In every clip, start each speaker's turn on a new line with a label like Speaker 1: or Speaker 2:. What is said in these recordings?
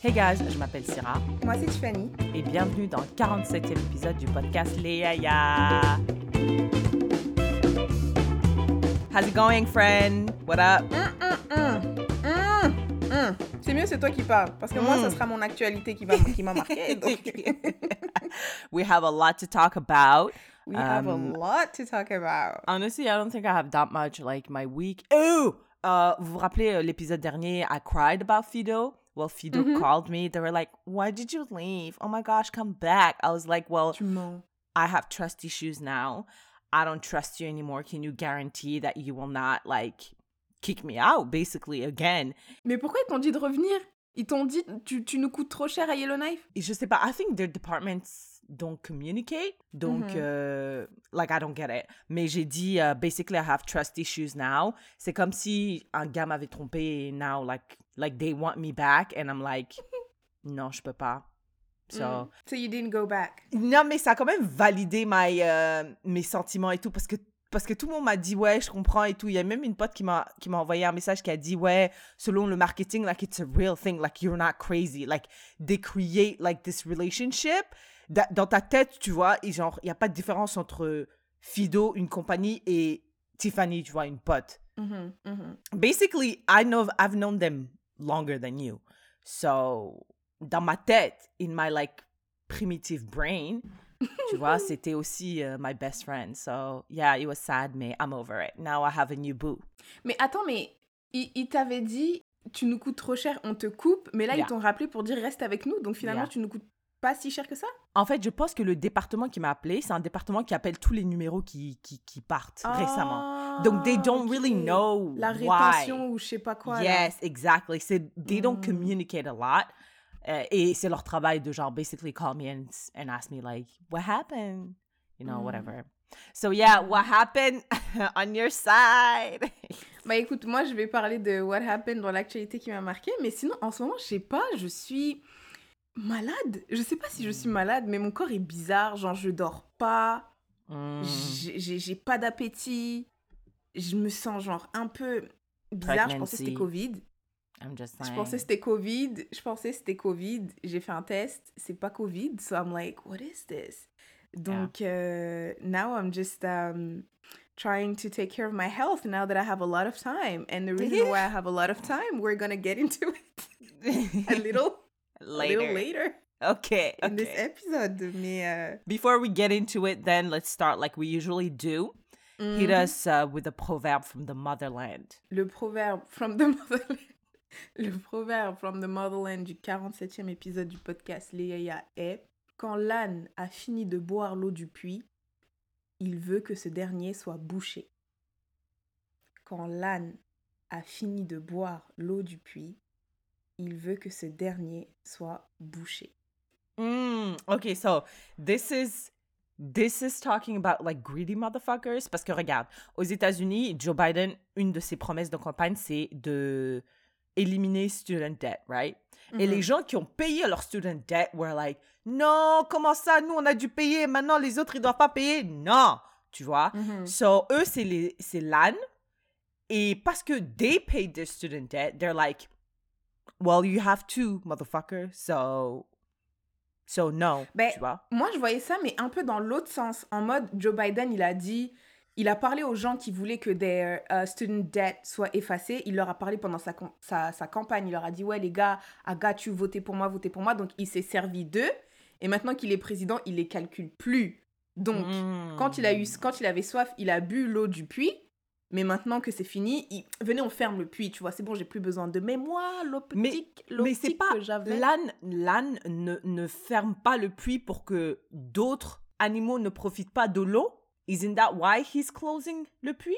Speaker 1: Hey guys, je m'appelle Syrah
Speaker 2: Moi, c'est Tiffany.
Speaker 1: et bienvenue dans le 47e épisode du podcast Les Yaya. How's it going, friend? What up?
Speaker 2: C'est mieux, c'est toi qui parles. Parce que moi,
Speaker 1: Mm.
Speaker 2: ça sera mon actualité qui va- qui m'a marqué. Donc,
Speaker 1: we have a lot to talk about.
Speaker 2: we have a
Speaker 1: Um,
Speaker 2: lot to talk about.
Speaker 1: Honestly, I don't think I have that much like my week. Oh! Uh, vous vous rappelez euh, l'épisode dernier, I cried about Fido? Well, Fido
Speaker 2: Mhm.
Speaker 1: called me. They were like, why did you leave? Oh my gosh, come back. I was like, well. I have trust issues now. I don't trust you anymore. Can you guarantee that you will not like kick me out basically again?
Speaker 2: Mais pourquoi ils t'ont dit de revenir? Ils t'ont dit, tu, tu nous coûtes trop cher à Yellowknife?
Speaker 1: Je sais pas. I think their departments don't communicate. Donc,
Speaker 2: Mhm.
Speaker 1: euh, like, I don't get it. Mais j'ai dit, uh, basically, I have trust issues now. C'est comme si un gars m'avait trompé et now, like, like they want me back. And I'm like, non, je peux pas. So,
Speaker 2: Mm. So you didn't go back?
Speaker 1: Non, mais ça a quand même validé my, euh, mes sentiments et tout parce que parce que tout le monde m'a dit ouais, je comprends et tout. Il y a même une pote qui m'a qui m'a envoyé un message qui a dit ouais, selon le marketing like it's a real thing, like you're not crazy, like they create like this relationship Da- dans ta tête, tu vois, et genre il y a pas de différence entre Fido, une compagnie et Tiffany, tu vois, une pote.
Speaker 2: Mhm, mhm.
Speaker 1: Basically, I know I've known them longer than you. So, dans ma tête, in my like primitive brain, tu vois, c'était aussi uh, my best friend. So, yeah, it was sad, mais I'm over it. Now I have a new boo.
Speaker 2: Mais attends, mais ils il t'avaient dit, tu nous coûtes trop cher, on te coupe. Mais là,
Speaker 1: Yeah.
Speaker 2: ils t'ont rappelé pour dire, reste avec nous. Donc finalement,
Speaker 1: Yeah.
Speaker 2: tu nous coûtes pas si cher que ça?
Speaker 1: En fait, je pense que le département qui m'a appelé, c'est un département qui appelle tous les numéros qui, qui, qui partent récemment. Donc, they don't really
Speaker 2: Ah, ok.
Speaker 1: know
Speaker 2: La
Speaker 1: why.
Speaker 2: rétention ou je sais pas quoi. là.
Speaker 1: Yes, exactly. C'est they don't
Speaker 2: Mm.
Speaker 1: communicate a lot. Euh, et c'est leur travail de genre basically call me and, and ask me like what happened, you know,
Speaker 2: Mm.
Speaker 1: whatever. So yeah, what happened on your side?
Speaker 2: Bah écoute, moi je vais parler de what happened dans l'actualité qui m'a marqué, mais sinon en ce moment, je sais pas, je suis malade? Je sais pas si je suis malade, mais mon corps est bizarre, genre je dors pas,
Speaker 1: Mm.
Speaker 2: j'ai- pas d'appétit, je me sens genre un peu bizarre, je pensais que c'était. Covid.
Speaker 1: I'm just
Speaker 2: Je pensais que c'était Covid, je pensais que c'était Covid, j'ai fait un test, c'est pas Covid, so I'm like, what is this? Donc, euh, now I'm just um, trying to take care of my health now that I have a lot of time. And the reason why I have a lot of time, we're gonna get into it a little, a
Speaker 1: later.
Speaker 2: little later
Speaker 1: Okay.
Speaker 2: in this episode. Mais, euh,
Speaker 1: Before we get into it, then let's start like we usually do. Hit
Speaker 2: mhm.
Speaker 1: us uh, with a proverb from the motherland.
Speaker 2: le proverbe from the motherland. Le proverbe from the motherland du 47e épisode du podcast Yaya est Quand l'âne a fini de boire l'eau du puits, il veut que ce dernier soit bouché. Quand l'âne a fini de boire l'eau du puits, il veut que ce dernier soit bouché.
Speaker 1: Mm, okay, so this is this is talking about like greedy motherfuckers parce que regarde, aux États-Unis, Joe Biden, une de ses promesses de campagne, c'est de éliminer student debt, right? Et les gens qui ont payé leur student debt were like, non, comment ça, nous on a dû payer, maintenant les autres ils doivent pas payer, non, tu vois?
Speaker 2: Mhm.
Speaker 1: So eux c'est les c'est l'âne et parce que they paid their student debt, they're like, well you have to, motherfucker, so so no,
Speaker 2: Ben,
Speaker 1: tu vois?
Speaker 2: Moi, je voyais ça, mais un peu dans l'autre sens. En mode, Joe Biden, il a dit, il a parlé aux gens qui voulaient que their uh, student debt soit effacé. Il leur a parlé pendant sa, sa, sa campagne. Il leur a dit, ouais, les gars, I got you, votez pour moi, votez pour moi. Donc, il s'est servi d'eux. Et maintenant qu'il est président, il les calcule plus. Donc, quand il a eu, quand il avait soif, il a bu l'eau du puits. Mais maintenant que c'est fini, il... venez, on ferme le puits. Tu vois, c'est bon, j'ai plus besoin de. Mais moi, petite
Speaker 1: pas
Speaker 2: que j'avais.
Speaker 1: l'âne, l'âne ne, ne ferme pas le puits pour que d'autres animaux ne profitent pas de l'eau? Isn't that why he's closing le puits?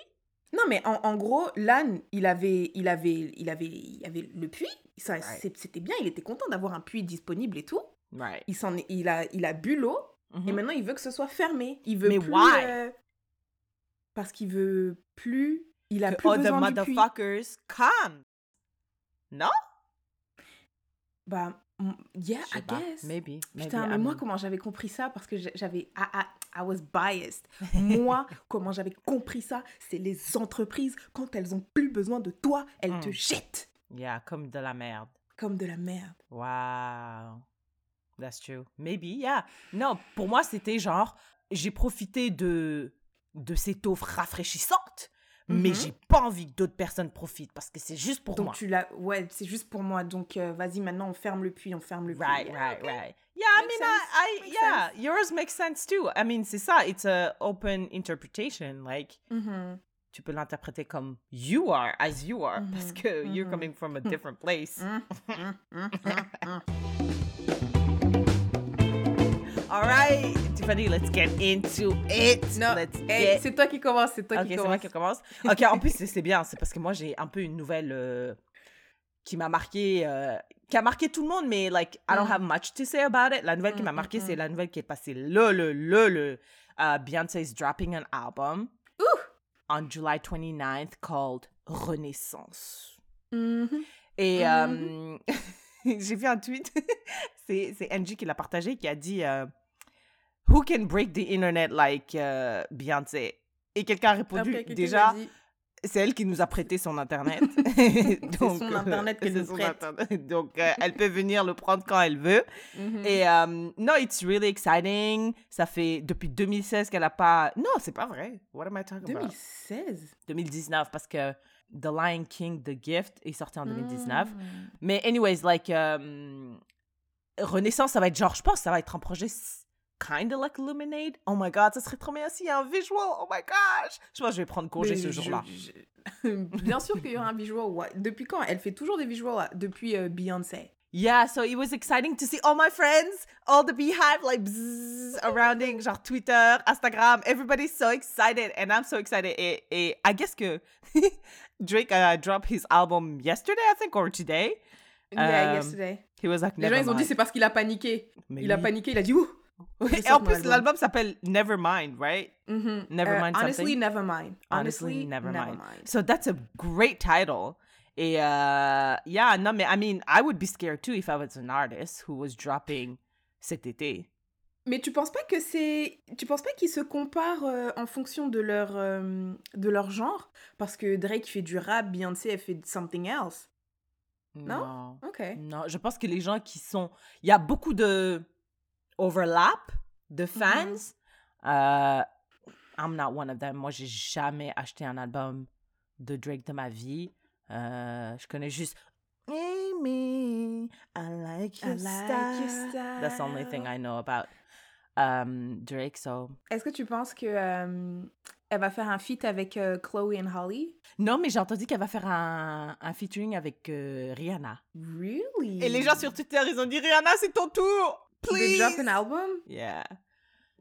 Speaker 2: Non, mais en, en gros, l'âne, il avait, il avait, il avait, il avait le puits. C'est- C'était bien. Il était content d'avoir un puits disponible et tout.
Speaker 1: Right.
Speaker 2: Il s'en, il a, il a bu l'eau et
Speaker 1: Mhm.
Speaker 2: maintenant il veut que ce soit fermé. Il veut
Speaker 1: Mais
Speaker 2: plus.
Speaker 1: why?
Speaker 2: euh, parce qu'il veut plus. Il a
Speaker 1: Que
Speaker 2: plus
Speaker 1: other
Speaker 2: besoin puits.
Speaker 1: motherfuckers come. Non?
Speaker 2: Bah, yeah, I
Speaker 1: pas.
Speaker 2: guess.
Speaker 1: Maybe. maybe,
Speaker 2: Putain, mais
Speaker 1: I
Speaker 2: moi, comment j'avais compris ça Parce que j'a- j'avais. I, I, I was biased. Moi, comment j'avais compris ça C'est les entreprises, quand elles ont plus besoin de toi, elles te
Speaker 1: Mm.
Speaker 2: jettent.
Speaker 1: Yeah, comme de la merde.
Speaker 2: comme de la merde.
Speaker 1: Wow. That's true. Maybe, yeah. Non, pour moi, c'était genre, j'ai profité de, de cette offre rafraîchissante, mais
Speaker 2: Mhm.
Speaker 1: j'ai pas envie que d'autres personnes profitent parce que c'est juste pour
Speaker 2: Donc
Speaker 1: moi.
Speaker 2: tu l'as, ouais, c'est juste pour moi. Donc euh, vas-y maintenant on ferme le puits, on ferme le puits.
Speaker 1: Right,
Speaker 2: Yeah,
Speaker 1: right, right. Yeah, I mean, I, yeah, yours makes sense too. I mean, c'est ça, it's a open interpretation. Like,
Speaker 2: Mhm.
Speaker 1: tu peux l'interpréter comme you are, as you are, parce
Speaker 2: Mhm,
Speaker 1: que you're coming from a different place.
Speaker 2: Mm, mm, mm, mm,
Speaker 1: All right, Tiffany, let's get into it.
Speaker 2: Non, hey,
Speaker 1: get
Speaker 2: c'est toi qui commence, c'est toi
Speaker 1: Ok,
Speaker 2: qui
Speaker 1: c'est moi
Speaker 2: commence.
Speaker 1: qui commence. Ok, en plus, c'est- bien. C'est parce que moi, j'ai un peu une nouvelle euh, qui m'a marqué, euh, qui a marqué tout le monde, mais like, I don't
Speaker 2: Mm.
Speaker 1: have much to say about it. La nouvelle qui
Speaker 2: Mm,
Speaker 1: m'a
Speaker 2: mm,
Speaker 1: marqué,
Speaker 2: mm.
Speaker 1: c'est la nouvelle qui est passée le, le, le, le. Uh, Beyoncé's dropping an album on July 29th called Renaissance.
Speaker 2: Mhm.
Speaker 1: Et euh, j'ai vu un tweet, c'est c'est Angie qui l'a partagé, qui a dit euh, Who can break the internet like euh, Beyoncé Et quelqu'un a répondu
Speaker 2: Après,
Speaker 1: Déjà, c'est elle qui nous a prêté son internet.
Speaker 2: son Internet qu'elle
Speaker 1: c'est
Speaker 2: nous
Speaker 1: son
Speaker 2: prête.
Speaker 1: Internet. Donc, euh, elle peut venir le prendre quand elle veut.
Speaker 2: mhm.
Speaker 1: Et euh, non, it's really exciting. Ça fait depuis 2016 qu'elle a pas. Non, c'est pas vrai. What am I talking about?
Speaker 2: 2016.
Speaker 1: 2019 parce que The Lion King, The Gift est sorti en 2019.
Speaker 2: Mm.
Speaker 1: Mais anyways, like euh, Renaissance, ça va être genre, je pense, ça va être un projet kind of like Illuminate. Oh my god, ça serait trop bien s'il y a un visual. Oh my gosh. Je pense que je vais prendre congé
Speaker 2: Mais
Speaker 1: ce jour-là.
Speaker 2: je- Bien sûr qu'il y aura un visual. Depuis quand Elle fait toujours des visuals depuis euh, Beyoncé.
Speaker 1: Yeah, so it was exciting to see all my friends, all the beehive like bzzz, surrounding, genre Twitter, Instagram. Everybody's so excited, and I'm so excited. Et, et I guess que Drake uh, dropped his album yesterday, I think, or today.
Speaker 2: Yeah,
Speaker 1: Um,
Speaker 2: yesterday.
Speaker 1: He was like,
Speaker 2: Les gens ils ont dit c'est parce qu'il a paniqué.
Speaker 1: Mais
Speaker 2: Il a paniqué, il a dit ouh.
Speaker 1: Et en plus,
Speaker 2: album.
Speaker 1: l'album s'appelle Nevermind, right?
Speaker 2: Mhm.
Speaker 1: Nevermind
Speaker 2: Euh, honestly,
Speaker 1: something?
Speaker 2: never mind.
Speaker 1: Honestly, never mind. So that's a great title. Et uh, yeah, no, mais I mean, I would be scared too if I was an artist who was dropping cet été.
Speaker 2: Mais tu penses pas que c'est, tu penses pas qu'ils se comparent euh, en fonction de leur euh, de leur genre? Parce que Drake fait du rap, Beyoncé elle fait something else.
Speaker 1: Non.
Speaker 2: Ok.
Speaker 1: Non, je pense que les gens qui sont... Il y a beaucoup de overlap de fans. Euh, I'm not one of them. Moi, j'ai jamais acheté un album de Drake de ma vie. Euh, je connais juste... Amy, I like your,
Speaker 2: I like
Speaker 1: style.
Speaker 2: your style.
Speaker 1: That's the only thing I know about um, Drake, so...
Speaker 2: Est-ce que tu penses que euh, elle va faire un feat avec euh, Chloe et Holly?
Speaker 1: Non, mais j'ai entendu qu'elle va faire un, un featuring avec euh, Rihanna.
Speaker 2: Really?
Speaker 1: Et les gens sur Twitter, ils ont dit Rihanna, c'est ton tour!
Speaker 2: They
Speaker 1: Please!
Speaker 2: drop an album
Speaker 1: Yeah.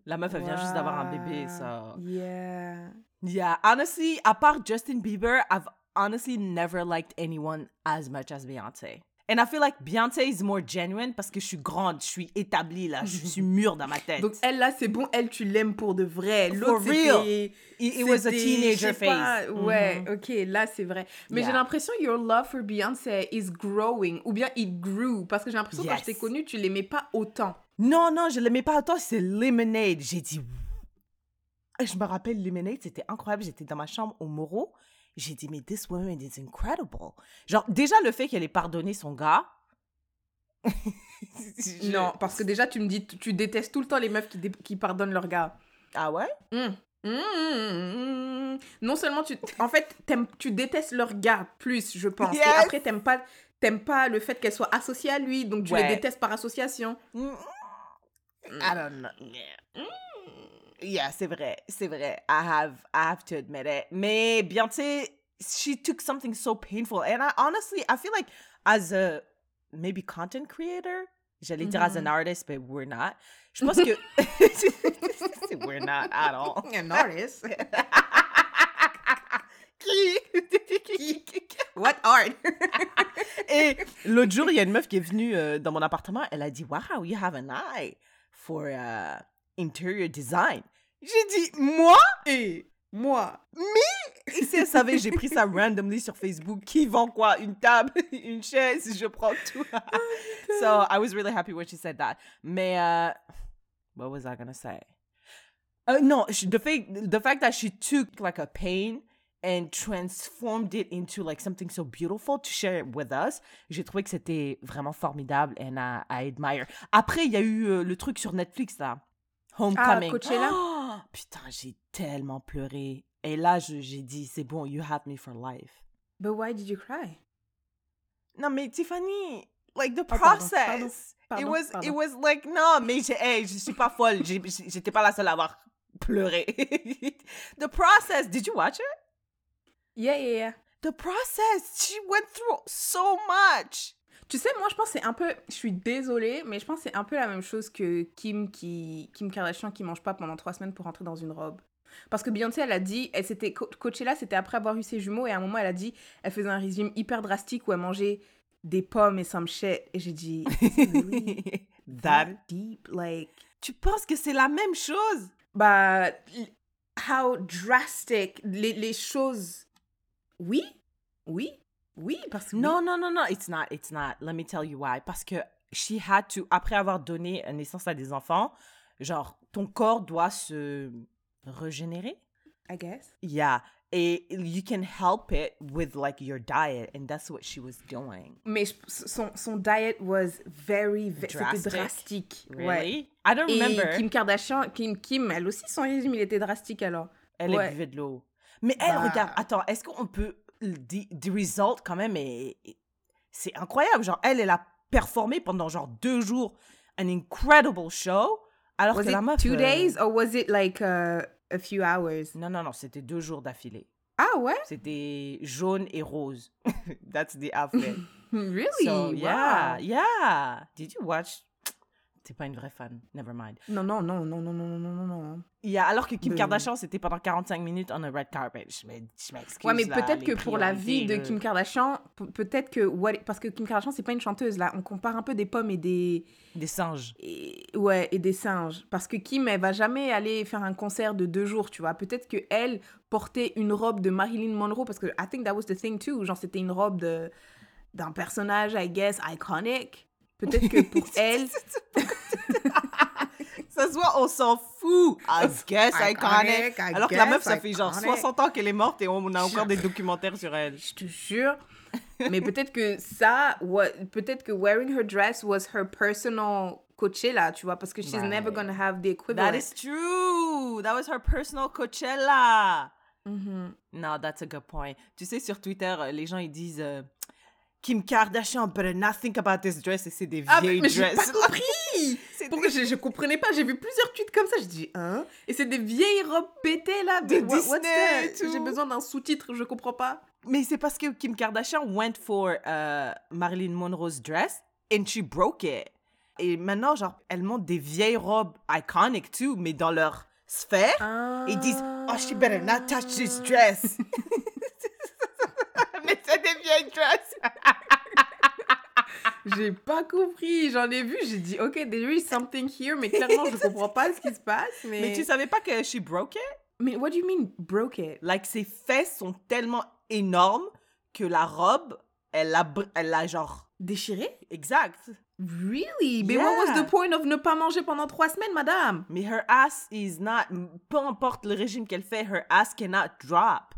Speaker 1: La meuf, elle vient juste d'avoir un bébé, so...
Speaker 2: Yeah.
Speaker 1: Yeah, honestly, à part Justin Bieber, I've honestly never liked anyone as much as Beyoncé. And I feel like Beyoncé is more genuine parce que je suis grande, je suis établie là, je suis mûre dans ma tête.
Speaker 2: Donc elle là c'est bon, elle tu l'aimes pour de vrai.
Speaker 1: For
Speaker 2: L'autre
Speaker 1: real.
Speaker 2: c'était
Speaker 1: it, was a teenager
Speaker 2: sais pas,
Speaker 1: phase.
Speaker 2: Ouais,
Speaker 1: Mhm.
Speaker 2: ok, là c'est vrai. Mais j'ai l'impression your love for Beyoncé is growing ou bien it grew parce que j'ai l'impression que quand
Speaker 1: Yes.
Speaker 2: je t'ai connue, tu l'aimais pas autant.
Speaker 1: Non, non, je l'aimais pas autant, c'est Lemonade. J'ai dit. Je me rappelle Lemonade, c'était incroyable. J'étais dans ma chambre au Moro. J'ai dit, mais this woman is incredible. Genre, déjà, le fait qu'elle ait pardonné son gars. Je-
Speaker 2: Non, parce que déjà tu me dis tu détestes tout le temps les meufs qui, pardonnent leur gars.
Speaker 1: Ah ouais?
Speaker 2: Mm. Mm. Non seulement tu en fait t'aimes- tu détestes leur gars plus je pense et après t'aimes pas t'aimes pas le fait qu'elle soit associée à lui donc tu
Speaker 1: Ouais.
Speaker 2: les détestes par association.
Speaker 1: I don't know. Yeah, c'est vrai, c'est vrai. I have, I have to admit it. Mais Beyoncé, she took something so painful, and I honestly, I feel like as a maybe content creator, j'allais dire as an artist, but we're not. Je pense que we're not at all.
Speaker 2: An artist? What art?
Speaker 1: Et l'autre jour, il y a une meuf qui est venue euh, dans mon appartement. Elle a dit Wow, you have an eye for uh, interior design. J'ai dit Moi?
Speaker 2: Et moi.
Speaker 1: Et si elle savait, j'ai pris ça randomly sur Facebook. Qui vend quoi? Une table, une chaise, je prends tout. so I was really happy when she said that. Mais, uh, what was I gonna say? Uh, no, she- the fact, the fact that she took like a pain and transformed it into like something so beautiful to share it with us. J'ai trouvé que c'était vraiment formidable and I, I admire. Après, il y a eu euh, le truc sur Netflix là. Homecoming.
Speaker 2: Coachella?
Speaker 1: Oh, putain, j'ai tellement pleuré. Et là, je- j'ai dit, c'est bon, you have me for life.
Speaker 2: But why did you cry?
Speaker 1: Non, mais Tiffany, like the
Speaker 2: Oh, pardon,
Speaker 1: process.
Speaker 2: pardon,
Speaker 1: it
Speaker 2: pardon,
Speaker 1: was, it
Speaker 2: pardon.
Speaker 1: was like, non, mais j'ai- hey, je suis pas folle. J'étais pas la seule à avoir pleuré. the process, did you watch it?
Speaker 2: Yeah, yeah, yeah.
Speaker 1: The process, she went through so much.
Speaker 2: Tu sais, moi, je pense que c'est un peu... Je suis désolée, mais je pense que c'est un peu la même chose que Kim, qui... Kim Kardashian qui mange pas pendant trois semaines pour rentrer dans une robe. Parce que Beyoncé, elle a dit... Elle s'était... Co- Coachella, c'était après avoir eu ses jumeaux, et à un moment, elle a dit... Elle faisait un régime hyper drastique où elle mangeait des pommes et some shit. Et j'ai dit... "Is it really?
Speaker 1: That.
Speaker 2: that deep? Like...
Speaker 1: Tu penses que c'est la même chose?
Speaker 2: Bah... How drastic les, les choses... Oui? Oui? Oui, parce que...
Speaker 1: Non, non, non, non, it's not, it's not. Let me tell you why. Parce que she had to, après avoir donné naissance à des enfants, genre, ton corps doit se régénérer.
Speaker 2: I guess.
Speaker 1: Yeah. Et you can help it with like your diet, and that's what she was doing.
Speaker 2: Mais son, son diet was very, ve- c'était
Speaker 1: Drastic?
Speaker 2: drastique. Ouais.
Speaker 1: Really? I don't
Speaker 2: Et
Speaker 1: remember.
Speaker 2: Kim Kardashian, Kim, Kim, elle aussi, son régime, il était drastique alors.
Speaker 1: Elle
Speaker 2: Ouais.
Speaker 1: buvait de l'eau. Mais elle,
Speaker 2: Bah.
Speaker 1: regarde, attends, est-ce qu'on peut. The, the result, quand même, est- est- c'est incroyable. Genre, elle, elle a performé pendant genre deux jours an incredible show. Alors
Speaker 2: Was
Speaker 1: que
Speaker 2: it
Speaker 1: la meuf.
Speaker 2: two
Speaker 1: euh,
Speaker 2: days or was it like uh, a few hours?
Speaker 1: Non, non, non, c'était deux jours d'affilée.
Speaker 2: Ah ouais?
Speaker 1: C'était jaune et rose. That's the outfit.
Speaker 2: Really?
Speaker 1: So, yeah, yeah. Did you watch? T'es pas une vraie fan. Never mind.
Speaker 2: Non, non, non, non, non, non, non, non, non, non.
Speaker 1: Yeah, alors que Kim Kardashian, c'était pendant 45 minutes on a red carpet. Je m'ex- je m'excuse.
Speaker 2: Ouais, mais peut-être que pour la vie de Kim Kardashian, pe- peut-être que... what- Parce que Kim Kardashian, c'est pas une chanteuse, là. On compare un peu des pommes et des...
Speaker 1: Des singes.
Speaker 2: et, ouais, et des singes. Parce que Kim, elle va jamais aller faire un concert de deux jours, tu vois. Peut-être que elle portait une robe de Marilyn Monroe, parce que I think that was the thing too. Genre, c'était une robe de d'un personnage, I guess, iconic. Peut-être que pour elle...
Speaker 1: Ça se voit, on s'en fout. I guess
Speaker 2: Iconic. I
Speaker 1: Alors que la meuf, ça fait genre
Speaker 2: iconic.
Speaker 1: 60 ans qu'elle est morte et on a encore des documentaires sur elle.
Speaker 2: Je te jure. Mais peut-être que ça, peut-être que wearing her dress was her personal Coachella, tu vois, parce que she's never
Speaker 1: Right.
Speaker 2: gonna have the equivalent.
Speaker 1: That is true. That was her personal Coachella.
Speaker 2: Mhm.
Speaker 1: No, that's a good point. Tu sais, sur Twitter, euh, les gens, ils disent euh, Kim Kardashian better not think about this dress. Et c'est des
Speaker 2: Ah, mais,
Speaker 1: vieilles
Speaker 2: mais j'ai pas
Speaker 1: dresses.
Speaker 2: compris Pourquoi je, je comprenais pas J'ai vu plusieurs tweets comme ça, je dis, hein Et c'est des vieilles robes pétées, là
Speaker 1: De
Speaker 2: What-
Speaker 1: Disney.
Speaker 2: J'ai besoin d'un sous-titre, je comprends pas.
Speaker 1: Mais c'est parce que Kim Kardashian went for uh, Marilyn Monroe's dress and she broke it. Et maintenant, genre, elle monte des vieilles robes iconic too, mais dans leur sphère. Ils disent Oh, she better not touch this dress. mais c'est des vieilles dresses.
Speaker 2: J'ai pas compris, j'en ai vu, j'ai dit, ok, there is something here, mais clairement, je comprends pas ce qui se passe, mais...
Speaker 1: Mais tu savais pas que she broke it?
Speaker 2: Mais what do you mean, broke it?
Speaker 1: Like, ses fesses sont tellement énormes que la robe, elle a, br- elle a genre.
Speaker 2: Déchiré
Speaker 1: Exact.
Speaker 2: Really? Mais what was
Speaker 1: Yeah.
Speaker 2: the point of ne pas manger pendant trois semaines, madame?
Speaker 1: Mais her ass is not. Peu importe le régime qu'elle fait, her ass cannot drop.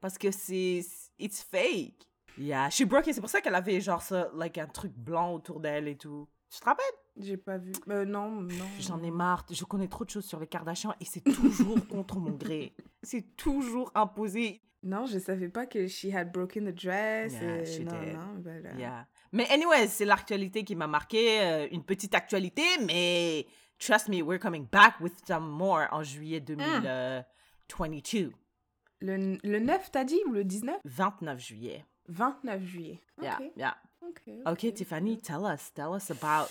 Speaker 1: Parce que c'est. It's fake. Yeah, she broke it. C'est pour ça qu'elle avait genre ça, like un truc blanc autour d'elle et tout. Tu te rappelles?
Speaker 2: J'ai pas vu. Euh, non, non.
Speaker 1: J'en ai marre. Je connais trop de choses sur les Kardashians et c'est toujours contre mon gré. C'est toujours imposé.
Speaker 2: Non, je savais pas que she had broken the dress.
Speaker 1: Yeah,
Speaker 2: euh,
Speaker 1: she
Speaker 2: non,
Speaker 1: did.
Speaker 2: non, but, euh,
Speaker 1: Yeah. Mais anyway, c'est l'actualité qui m'a marqué. euh, une petite actualité, mais trust me, we're coming back with some more en juillet 2022.
Speaker 2: Le, le 9, t'as dit, ou le 19
Speaker 1: 29 juillet.
Speaker 2: 29 juillet. Ok.
Speaker 1: Yeah, yeah.
Speaker 2: ok,
Speaker 1: Ok, Tiffany, tell us, tell us about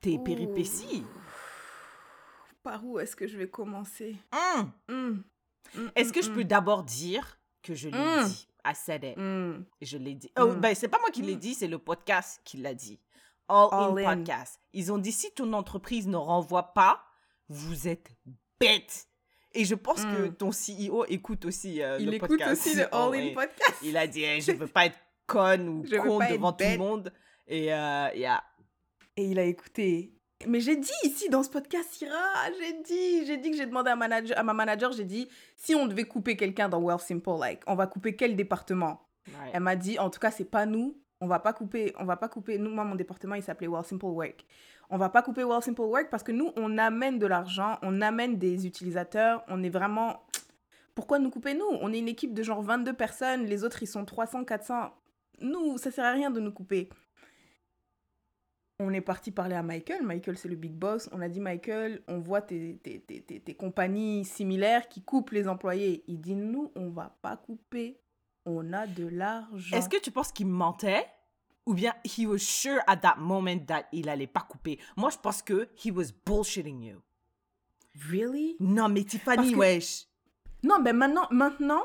Speaker 1: tes péripéties.
Speaker 2: Par où est-ce que je vais commencer?
Speaker 1: Hum.
Speaker 2: Hmm. Hmm,
Speaker 1: Est-ce
Speaker 2: hmm,
Speaker 1: que je
Speaker 2: hmm,
Speaker 1: peux d'abord dire que je l'ai dit? I said it.
Speaker 2: hmm.
Speaker 1: Je l'ai dit. Oh, ben, c'est pas moi qui l'ai dit, c'est le podcast qui l'a dit. All,
Speaker 2: All
Speaker 1: in,
Speaker 2: in.
Speaker 1: podcast. Ils ont dit si ton entreprise ne renvoie pas, vous êtes bête. Et je pense que
Speaker 2: Mm.
Speaker 1: ton CEO écoute aussi euh,
Speaker 2: Il
Speaker 1: le
Speaker 2: écoute
Speaker 1: podcast.
Speaker 2: aussi le All In podcast.
Speaker 1: Il a dit eh, je veux pas être conne ou
Speaker 2: Je
Speaker 1: con devant tout le monde. Et euh, yeah.
Speaker 2: Et il a écouté. Mais j'ai dit ici dans ce podcast, Syrah, j'ai dit, j'ai dit que j'ai demandé à, manager, à ma manager, j'ai dit, si on devait couper quelqu'un dans Well Simple, like, on va couper quel département?
Speaker 1: Right.
Speaker 2: Elle m'a dit, en tout cas, c'est pas nous. On va pas couper, on va pas couper. Nous, moi, mon département, il s'appelait Well Simple Work. On va pas couper Well Simple Work parce que nous, on amène de l'argent, on amène des utilisateurs. On est vraiment. Pourquoi nous couper nous? On est une équipe de genre 22 personnes. Les autres, ils sont 300, 400. Nous, ça sert à rien de nous couper. On est parti parler à Michael. Michael, c'est le big boss. On a dit, Michael, on voit tes, tes, tes, tes, compagnies similaires qui coupent les employés. Il dit, nous, on va pas couper. On a de l'argent.
Speaker 1: Est-ce que tu penses qu'il mentait? Ou bien he was sure at that moment that il allait pas couper Moi, je pense que he was bullshitting you.
Speaker 2: Really?
Speaker 1: Non, mais Tiffany,
Speaker 2: que-
Speaker 1: wesh.
Speaker 2: Non, ben maintenant, maintenant,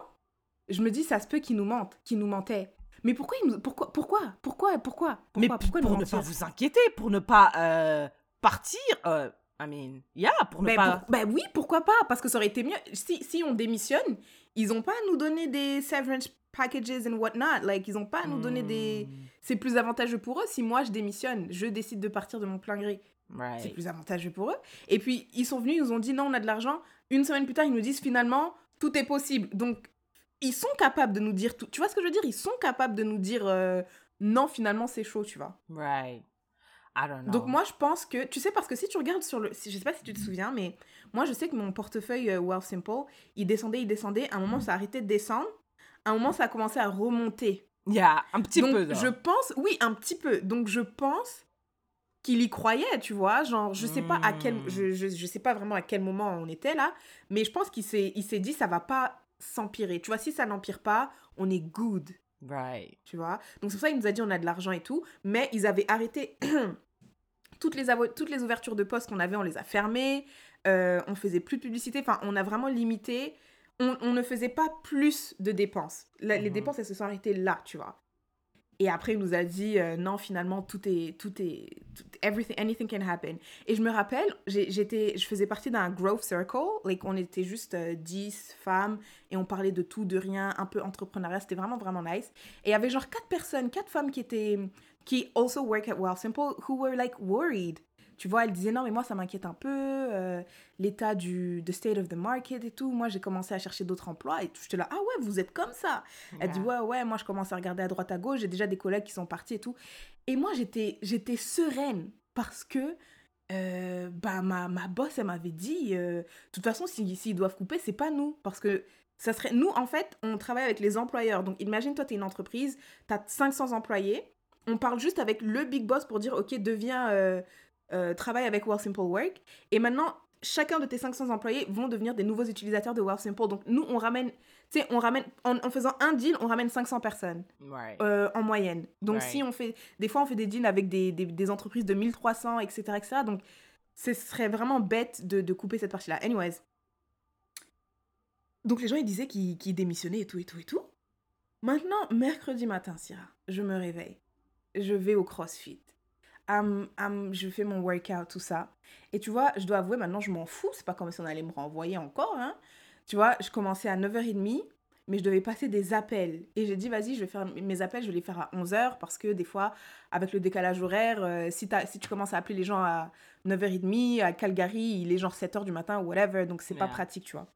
Speaker 2: je me dis, ça se peut qu'il nous mente, qu'il nous mentait. Mais pourquoi il nous... Pourquoi Pourquoi Pourquoi Pourquoi
Speaker 1: Mais
Speaker 2: Pourquoi, pourquoi
Speaker 1: pour ne pas vous inquiéter, pour ne pas euh, partir, euh, I mean, yeah, pour ne
Speaker 2: ben,
Speaker 1: pas...
Speaker 2: pour- ben oui, pourquoi pas? Parce que ça aurait été mieux. Si, si on démissionne, ils ont pas à nous donner des severance packages and whatnot. Like, ils ont pas à nous donner des...
Speaker 1: Hmm,
Speaker 2: C'est plus avantageux pour eux si moi je démissionne, je décide de partir de mon plein gré. C'est plus avantageux pour eux. Et puis, ils sont venus, ils nous ont dit non, on a de l'argent. Une semaine plus tard, ils nous disent finalement, tout est possible. Donc, ils sont capables de nous dire tout. Tu vois ce que je veux dire? Ils sont capables de nous dire euh, non, finalement, c'est chaud, tu vois.
Speaker 1: Right. I don't know.
Speaker 2: Donc, moi, je pense que, tu sais, parce que si tu regardes sur le. Je sais pas si tu te souviens, mais moi, je sais que mon portefeuille euh, Wealth Simple, il descendait, il descendait. À un moment, ça a arrêté de descendre. À un moment, ça a commencé à remonter.
Speaker 1: Yeah, un petit
Speaker 2: Donc,
Speaker 1: peu,
Speaker 2: je pense, oui, un petit peu. Donc, je pense qu'il y croyait, tu vois. Genre, je sais pas à quel,
Speaker 1: Mm.
Speaker 2: je, je, je sais pas vraiment à quel moment on était là, mais je pense qu'il s'est, il s'est dit, ça va pas s'empirer. Tu vois, si ça n'empire pas, on est good,
Speaker 1: Right.
Speaker 2: tu vois? Donc, c'est pour ça qu'il nous a dit, on a de l'argent et tout, mais ils avaient arrêté toutes les, toutes les ouvertures de postes qu'on avait, on les a fermées. Euh, on faisait plus de publicité. Enfin, on a vraiment limité. On, on ne faisait pas plus de dépenses. La- Les
Speaker 1: Mhm.
Speaker 2: dépenses, elles se sont arrêtées là, tu vois. Et après, il nous a dit, euh, non, finalement, tout est, tout est, tout- everything, anything can happen. Et je me rappelle, j'étais, je faisais partie d'un growth circle, like, on était juste euh, 10 femmes, et on parlait de tout, de rien, un peu entrepreneuriat, c'était vraiment, vraiment nice. Et il y avait genre quatre personnes, quatre femmes qui étaient, qui also work at Well Simple, who were like worried. Tu vois, elles disaient, non, mais moi, ça m'inquiète un peu, euh, l'état du, the state of the market et tout. Moi, j'ai commencé à chercher d'autres emplois, et tout. J'étais là, ah ouais, vous êtes comme ça. Elle dit ouais ouais moi je commence à regarder à droite à gauche j'ai déjà des collègues qui sont partis et tout et moi j'étais j'étais sereine parce que euh, bah ma, ma boss elle m'avait dit euh, de toute façon si s'ils doivent couper c'est pas nous parce que ça serait nous en fait on travaille avec les employeurs donc imagine toi t'es une entreprise t'as 500 employés on parle juste avec le big boss pour dire ok deviens euh, euh, travaille avec Well Simple Work et maintenant chacun de tes 500 employés vont devenir des nouveaux utilisateurs de Well Simple donc nous on ramène tu sais, on ramène, en, en faisant un deal, on ramène 500 personnes
Speaker 1: Right.
Speaker 2: euh, en moyenne. Donc,
Speaker 1: Right.
Speaker 2: si on fait, des fois, on fait des deals avec des, des, des entreprises de 1300, etc., etc. Donc, ce serait vraiment bête de, de couper cette partie-là. Anyways. Donc, les gens, ils disaient qu'ils qu'ils démissionnaient et tout, et tout, et tout. Maintenant, mercredi matin, Syrah, je me réveille. Je vais au CrossFit. Je fais mon workout, tout ça. Et tu vois, je dois avouer, maintenant, je m'en fous. C'est pas comme si on allait me renvoyer encore, hein. Tu vois, je commençais à 9h30, mais je devais passer des appels. Et j'ai dit, vas-y, je vais faire mes appels, je vais les faire à 11h, parce que des fois, avec le décalage horaire, euh, si, tu commences à appeler les gens à 9h30, à Calgary, il est genre 7h du matin ou whatever, donc c'est pas
Speaker 1: Yeah.
Speaker 2: pratique, tu vois.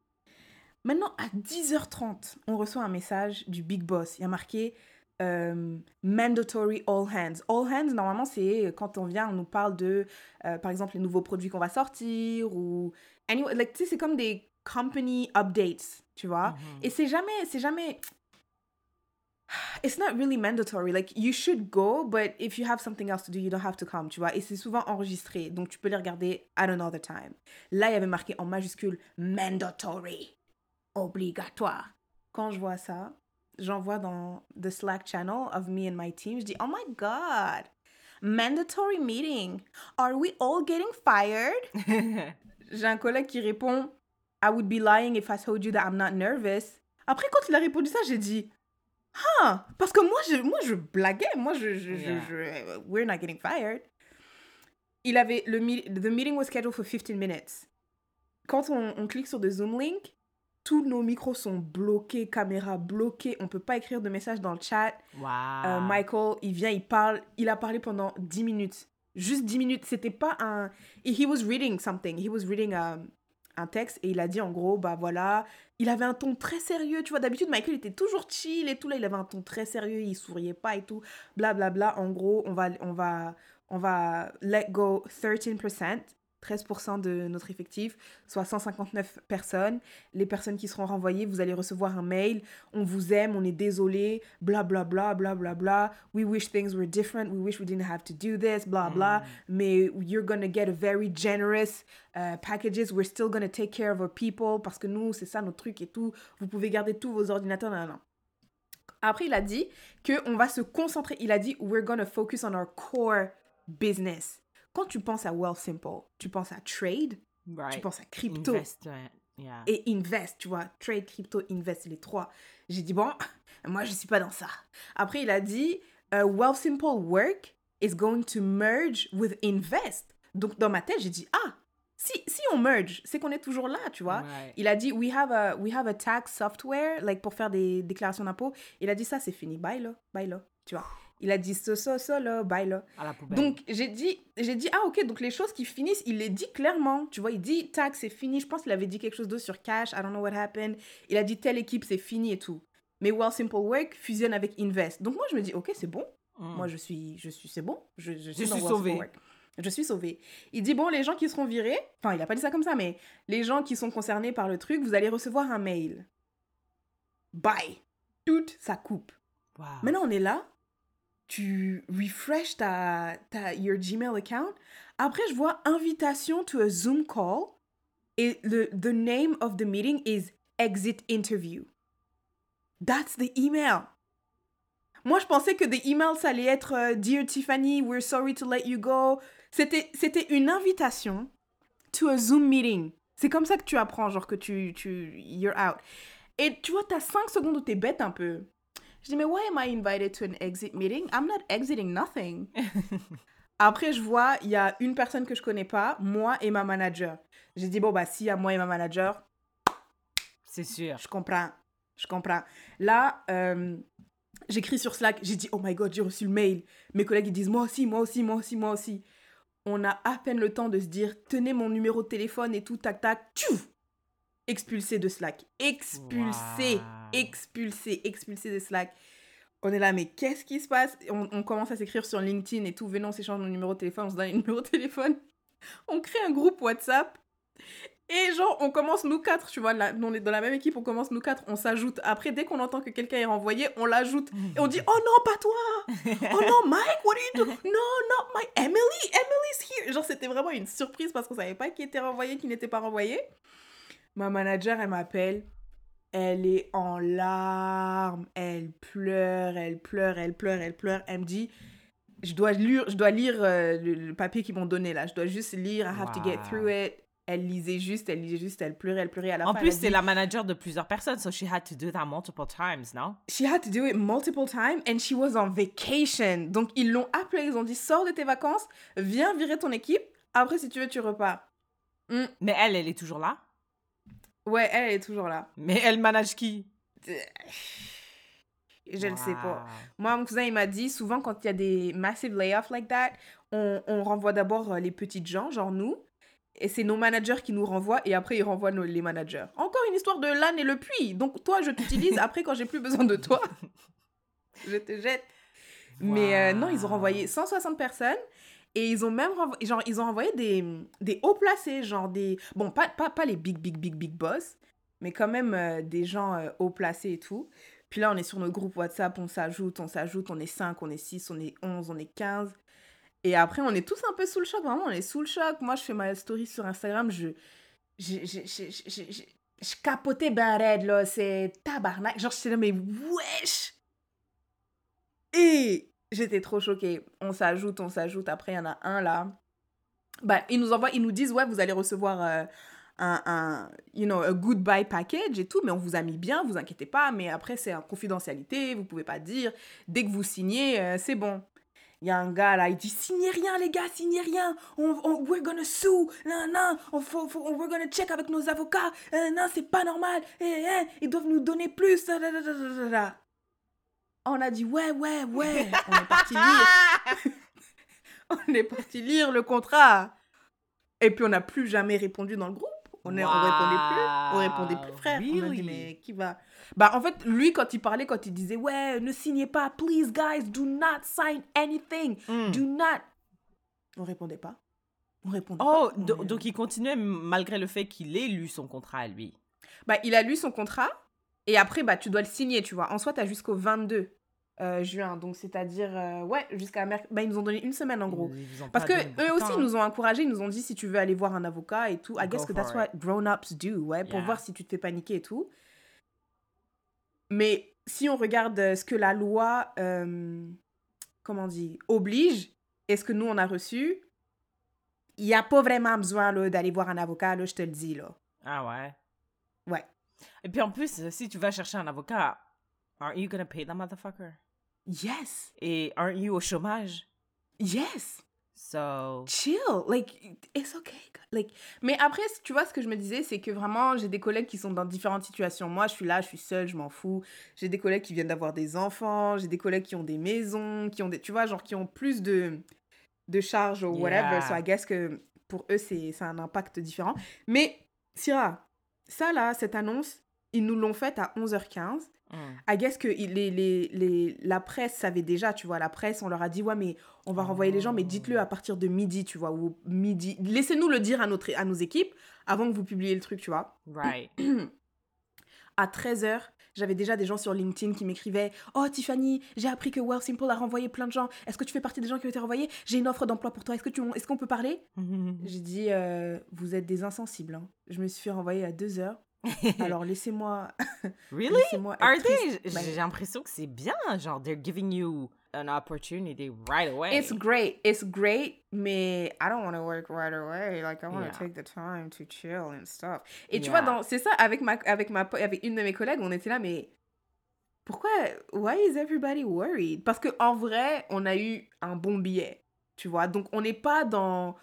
Speaker 2: Maintenant, à 10h30, on reçoit un message du Big Boss. Il y a marqué euh, Mandatory All Hands. All Hands, normalement, c'est quand on vient, on nous parle de, euh, par exemple, les nouveaux produits qu'on va sortir ou. Anyway, like, tu sais, c'est comme des company updates, tu vois?
Speaker 1: Mhm.
Speaker 2: Et c'est jamais, c'est jamais. It's not really mandatory. Like, you should go, but if you have something else to do, you don't have to come, tu vois? Et c'est souvent enregistré, donc tu peux les regarder at another time. Là, il y avait marqué en majuscule mandatory, obligatoire. Quand je vois ça, j'envoie dans the Slack channel of me and my team, je dis, oh my god, mandatory meeting. Are we all getting fired? J'ai un collègue qui répond I would be lying if I told you that I'm not nervous. Après, quand il a répondu ça, j'ai dit Ah, parce que moi, je, moi, je blaguais. Moi, je, je,
Speaker 1: Yeah.
Speaker 2: je- We're not getting fired. Il avait. Le, the meeting was scheduled for 15 minutes. Quand on, on clique sur the Zoom link, tous nos micros sont bloqués, caméra bloquée, on peut pas écrire de message dans le chat.
Speaker 1: Wow.
Speaker 2: Euh, Michael, il vient, il parle, il a parlé pendant 10 minutes. Juste 10 minutes. C'était pas un. He was reading something. He was reading um, un texte et il a dit en gros, bah voilà. Il avait un ton très sérieux. Tu vois, d'habitude, Michael était toujours chill et tout. Là, il avait un ton très sérieux. Il souriait pas et tout. Blablabla. Bla, bla. En gros, on va, on va, on va let go 13%. 13% de notre effectif, soit 159 personnes. Les personnes qui seront renvoyées, vous allez recevoir un mail. On vous aime, on est désolé, bla bla bla bla bla bla. We wish things were different. We wish we didn't have to do this, bla bla. Mm. Mais you're gonna get a very generous uh, packages. We're still gonna take care of our people parce que nous, c'est ça notre truc et tout. Vous pouvez garder tous vos ordinateurs. Non, non. Après, il a dit que on va se concentrer. Il a dit we're gonna focus on our core business. Quand tu penses à Wealth Simple, tu penses à trade, tu penses à crypto et invest, tu vois. Trade, crypto, invest, les trois. J'ai dit, bon, moi, je ne suis pas dans ça. Après, il a dit, uh, Wealth Simple Work is going to merge with invest. Donc, dans ma tête, j'ai dit, ah, si, si on merge, c'est qu'on est toujours là, tu vois. Il a dit, we have, a, we have a tax software, like, pour faire des déclarations d'impôts. Il a dit, ça, c'est fini. Bye, là. Bye, là. Tu vois. Il a dit ça, ça, ça, là, bye, là. Donc, j'ai dit, j'ai dit, ah, ok, donc les choses qui finissent, il les dit clairement. Tu vois, il dit, tax, c'est fini. Je pense qu'il avait dit quelque chose d'autre sur cash. I don't know what happened. Il a dit, telle équipe, c'est fini et tout. Mais Well Simple Work fusionne avec Invest. Donc, moi, je me dis, ok, c'est bon. Mm. Moi, je suis, je suis, c'est bon. Je, je,
Speaker 1: suis, sauvé.
Speaker 2: Je suis sauvé. Il dit, bon, les gens qui seront virés, enfin, il a pas dit ça comme ça, mais les gens qui sont concernés par le truc, vous allez recevoir un mail. Bye. Toute sa coupe. Maintenant, on est là tu refresh ta, ta, your Gmail account. Après, je vois invitation to a Zoom call. Et the, the name of the meeting is exit interview. That's the email. Moi, je pensais que the email, ça allait être euh, Dear Tiffany, we're sorry to let you go. C'était, c'était une invitation to a Zoom meeting. C'est comme ça que tu apprends, genre que tu, tu, you're out. Et tu vois, t'as 5 secondes où t'es bête un peu. Je dis, mais why am I invited to an exit meeting? I'm not exiting nothing. Après, je vois, il y a une personne que je connais pas, moi et ma manager. J'ai dit, bon, bah, s'il y a moi et ma manager,
Speaker 1: c'est sûr.
Speaker 2: Je comprends. Je comprends. Là, euh, j'écris sur Slack, j'ai dit, oh my god, j'ai reçu le mail. Mes collègues, ils disent, moi aussi, moi aussi, moi aussi, moi aussi. On a à peine le temps de se dire, tenez mon numéro de téléphone et tout, tac, tac, tchouf Expulsé de Slack. Expulsé expulsé, expulsé de Slack. On est là, mais qu'est-ce qui se passe? On, commence à s'écrire sur LinkedIn et tout. Venons, on s'échange nos numéros de téléphone, on se donne les numéros de téléphone. On crée un groupe WhatsApp. Et genre, on commence nous quatre, tu vois, là, on est dans la même équipe, on commence nous quatre, on s'ajoute. Après, dès qu'on entend que quelqu'un est renvoyé, on l'ajoute. Et on dit, oh non, pas toi Oh non, Mike, what are you doing No, not Mike, Emily, Emily's here Genre, c'était vraiment une surprise parce qu'on savait pas qui était renvoyé, qui n'était pas renvoyé. Ma manager, elle m'appelle elle est en larmes, elle pleure, elle pleure, elle pleure, elle pleure. Elle me dit, je dois lire, je dois lire euh, le, papier qu'ils m'ont donné là. Je dois juste lire. I have to get through it. Elle lisait juste, elle lisait juste, elle pleurait, elle pleurait à la
Speaker 1: en fin. En plus, c'est la manager de plusieurs personnes, so she had to do that multiple times, non?
Speaker 2: She had to do it multiple times and she was on vacation. Donc, ils l'ont appelée, ils ont dit, sors de tes vacances, viens virer ton équipe. Après, si tu veux, tu repars.
Speaker 1: Hmm. Mais elle, elle est toujours là?
Speaker 2: Ouais, elle est toujours là.
Speaker 1: Mais elle manage qui?
Speaker 2: Je ne sais pas. Moi, mon cousin, il m'a dit souvent quand il y a des massive layoffs like that, on, on renvoie d'abord euh, les petites gens, genre nous. Et c'est nos managers qui nous renvoient et après ils renvoient nos, les managers. Encore une histoire de l'âne et le puits. Donc toi, je t'utilise après quand j'ai plus besoin de toi. je te jette. Mais euh, non, ils ont renvoyé 160 personnes et ils ont même genre, ils ont envoyé des, des hauts placés, genre des. Bon, pas, pas, pas les big, big, big, big boss, mais quand même euh, des gens euh, haut placés et tout. Puis là, on est sur nos groupes WhatsApp, on s'ajoute, on s'ajoute, on est 5, on est 6, on est 11, on est 15. Et après, on est tous un peu sous le choc, vraiment, on est sous le choc. Moi, je fais ma story sur Instagram, je. Je capotais ben raide, là, c'est tabarnak. Genre, j'étais là, mais wesh! Et J'étais trop choquée. On s'ajoute, on s'ajoute. Après, il y en a un là. Bah, ils nous envoient, ils nous disent, ouais, vous allez recevoir euh, un, un, you know, a goodbye package et tout, mais on vous a mis bien, vous inquiétez pas. Mais après, c'est en confidentialité, vous pouvez pas dire. Dès que vous signez, euh, c'est bon. Il y a un gars là, il dit signez rien les gars, signez rien. On, on we're gonna sue. Non, non, on, faut, faut, we're gonna check avec nos avocats. Euh, non, c'est pas normal. Eh, eh, ils doivent nous donner plus. On a dit ouais, ouais, ouais. On est parti lire. on est parti lire le contrat. Et puis on n'a plus jamais répondu dans le groupe. On, on répondait plus. On répondait plus, frère. On a dit,
Speaker 1: Really?
Speaker 2: mais qui va? Bah, en fait, lui, quand il parlait, quand il disait, ouais, ne signez pas, please, guys, do not sign anything.
Speaker 1: Hmm.
Speaker 2: Do not. On répondait pas. On répondait
Speaker 1: Oh,
Speaker 2: pas.
Speaker 1: Do-
Speaker 2: est-
Speaker 1: donc il continuait malgré le fait qu'il ait lu son contrat à lui.
Speaker 2: Bah, il a lu son contrat. Et après, bah, tu dois le signer, tu vois. En soi, tu as jusqu'au 22 euh, juin. Donc, c'est-à-dire, euh, ouais, jusqu'à merc- Bah, ils nous ont donné une semaine, en gros. Parce que eux aussi ils nous ont encouragés, ils nous ont dit si tu veux aller voir un avocat et tout. I guess que that's
Speaker 1: for
Speaker 2: what grown-ups do, ouais, pour voir si tu te fais paniquer et tout. Mais si on regarde euh, ce que la loi, euh, comment on dit, oblige, et ce que nous on a reçu, il n'y a pas vraiment besoin d'aller voir un avocat, là, je te le dis là.
Speaker 1: Ah ouais?
Speaker 2: Ouais.
Speaker 1: Et puis en plus, si tu vas chercher un avocat, aren't you gonna pay that motherfucker?
Speaker 2: Yes,
Speaker 1: Et aren't you au chômage?
Speaker 2: yes.
Speaker 1: So.
Speaker 2: chill like it's okay like mais après tu vois ce que je me disais c'est que vraiment j'ai des collègues qui sont dans différentes situations moi je suis là je suis seule je m'en fous j'ai des collègues qui viennent d'avoir des enfants j'ai des collègues qui ont des maisons qui ont des tu vois genre qui ont plus de de charges ou whatever
Speaker 1: Yeah.
Speaker 2: so I guess que pour eux c'est c'est un impact différent mais Syrah ça là cette annonce ils nous l'ont faite à 11h15
Speaker 1: hmm.
Speaker 2: I guess que les, les, les, la presse savait déjà, tu vois. La presse, on leur a dit, ouais, mais on va renvoyer les gens, mais dites-le à partir de midi, tu vois, ou midi. Laissez-nous le dire à, notre, à nos équipes avant que vous publiez le truc, tu vois.
Speaker 1: Right.
Speaker 2: À 13h, j'avais déjà des gens sur LinkedIn qui m'écrivaient Oh, Tiffany, j'ai appris que Well Simple a renvoyé plein de gens. Est-ce que tu fais partie des gens qui ont été renvoyés? J'ai une offre d'emploi pour toi. Est-ce que tu, est-ce qu'on peut parler? J'ai dit euh, Vous êtes des insensibles. hein. Je me suis fait renvoyer à 2h. Alors laissez-moi.
Speaker 1: really?
Speaker 2: laissez-moi
Speaker 1: Are they? J'ai l'impression que c'est bien. Genre, they're giving you an opportunity right away.
Speaker 2: It's great. It's great, mais I don't want to work right away. Like I want to
Speaker 1: Yeah.
Speaker 2: take the time to chill and stuff. Et tu vois, dans c'est ça avec ma avec ma avec une de mes collègues, on était là, mais pourquoi? Why is everybody worried? Parce que en vrai, on a eu un bon billet, tu vois? Donc on n'est pas dans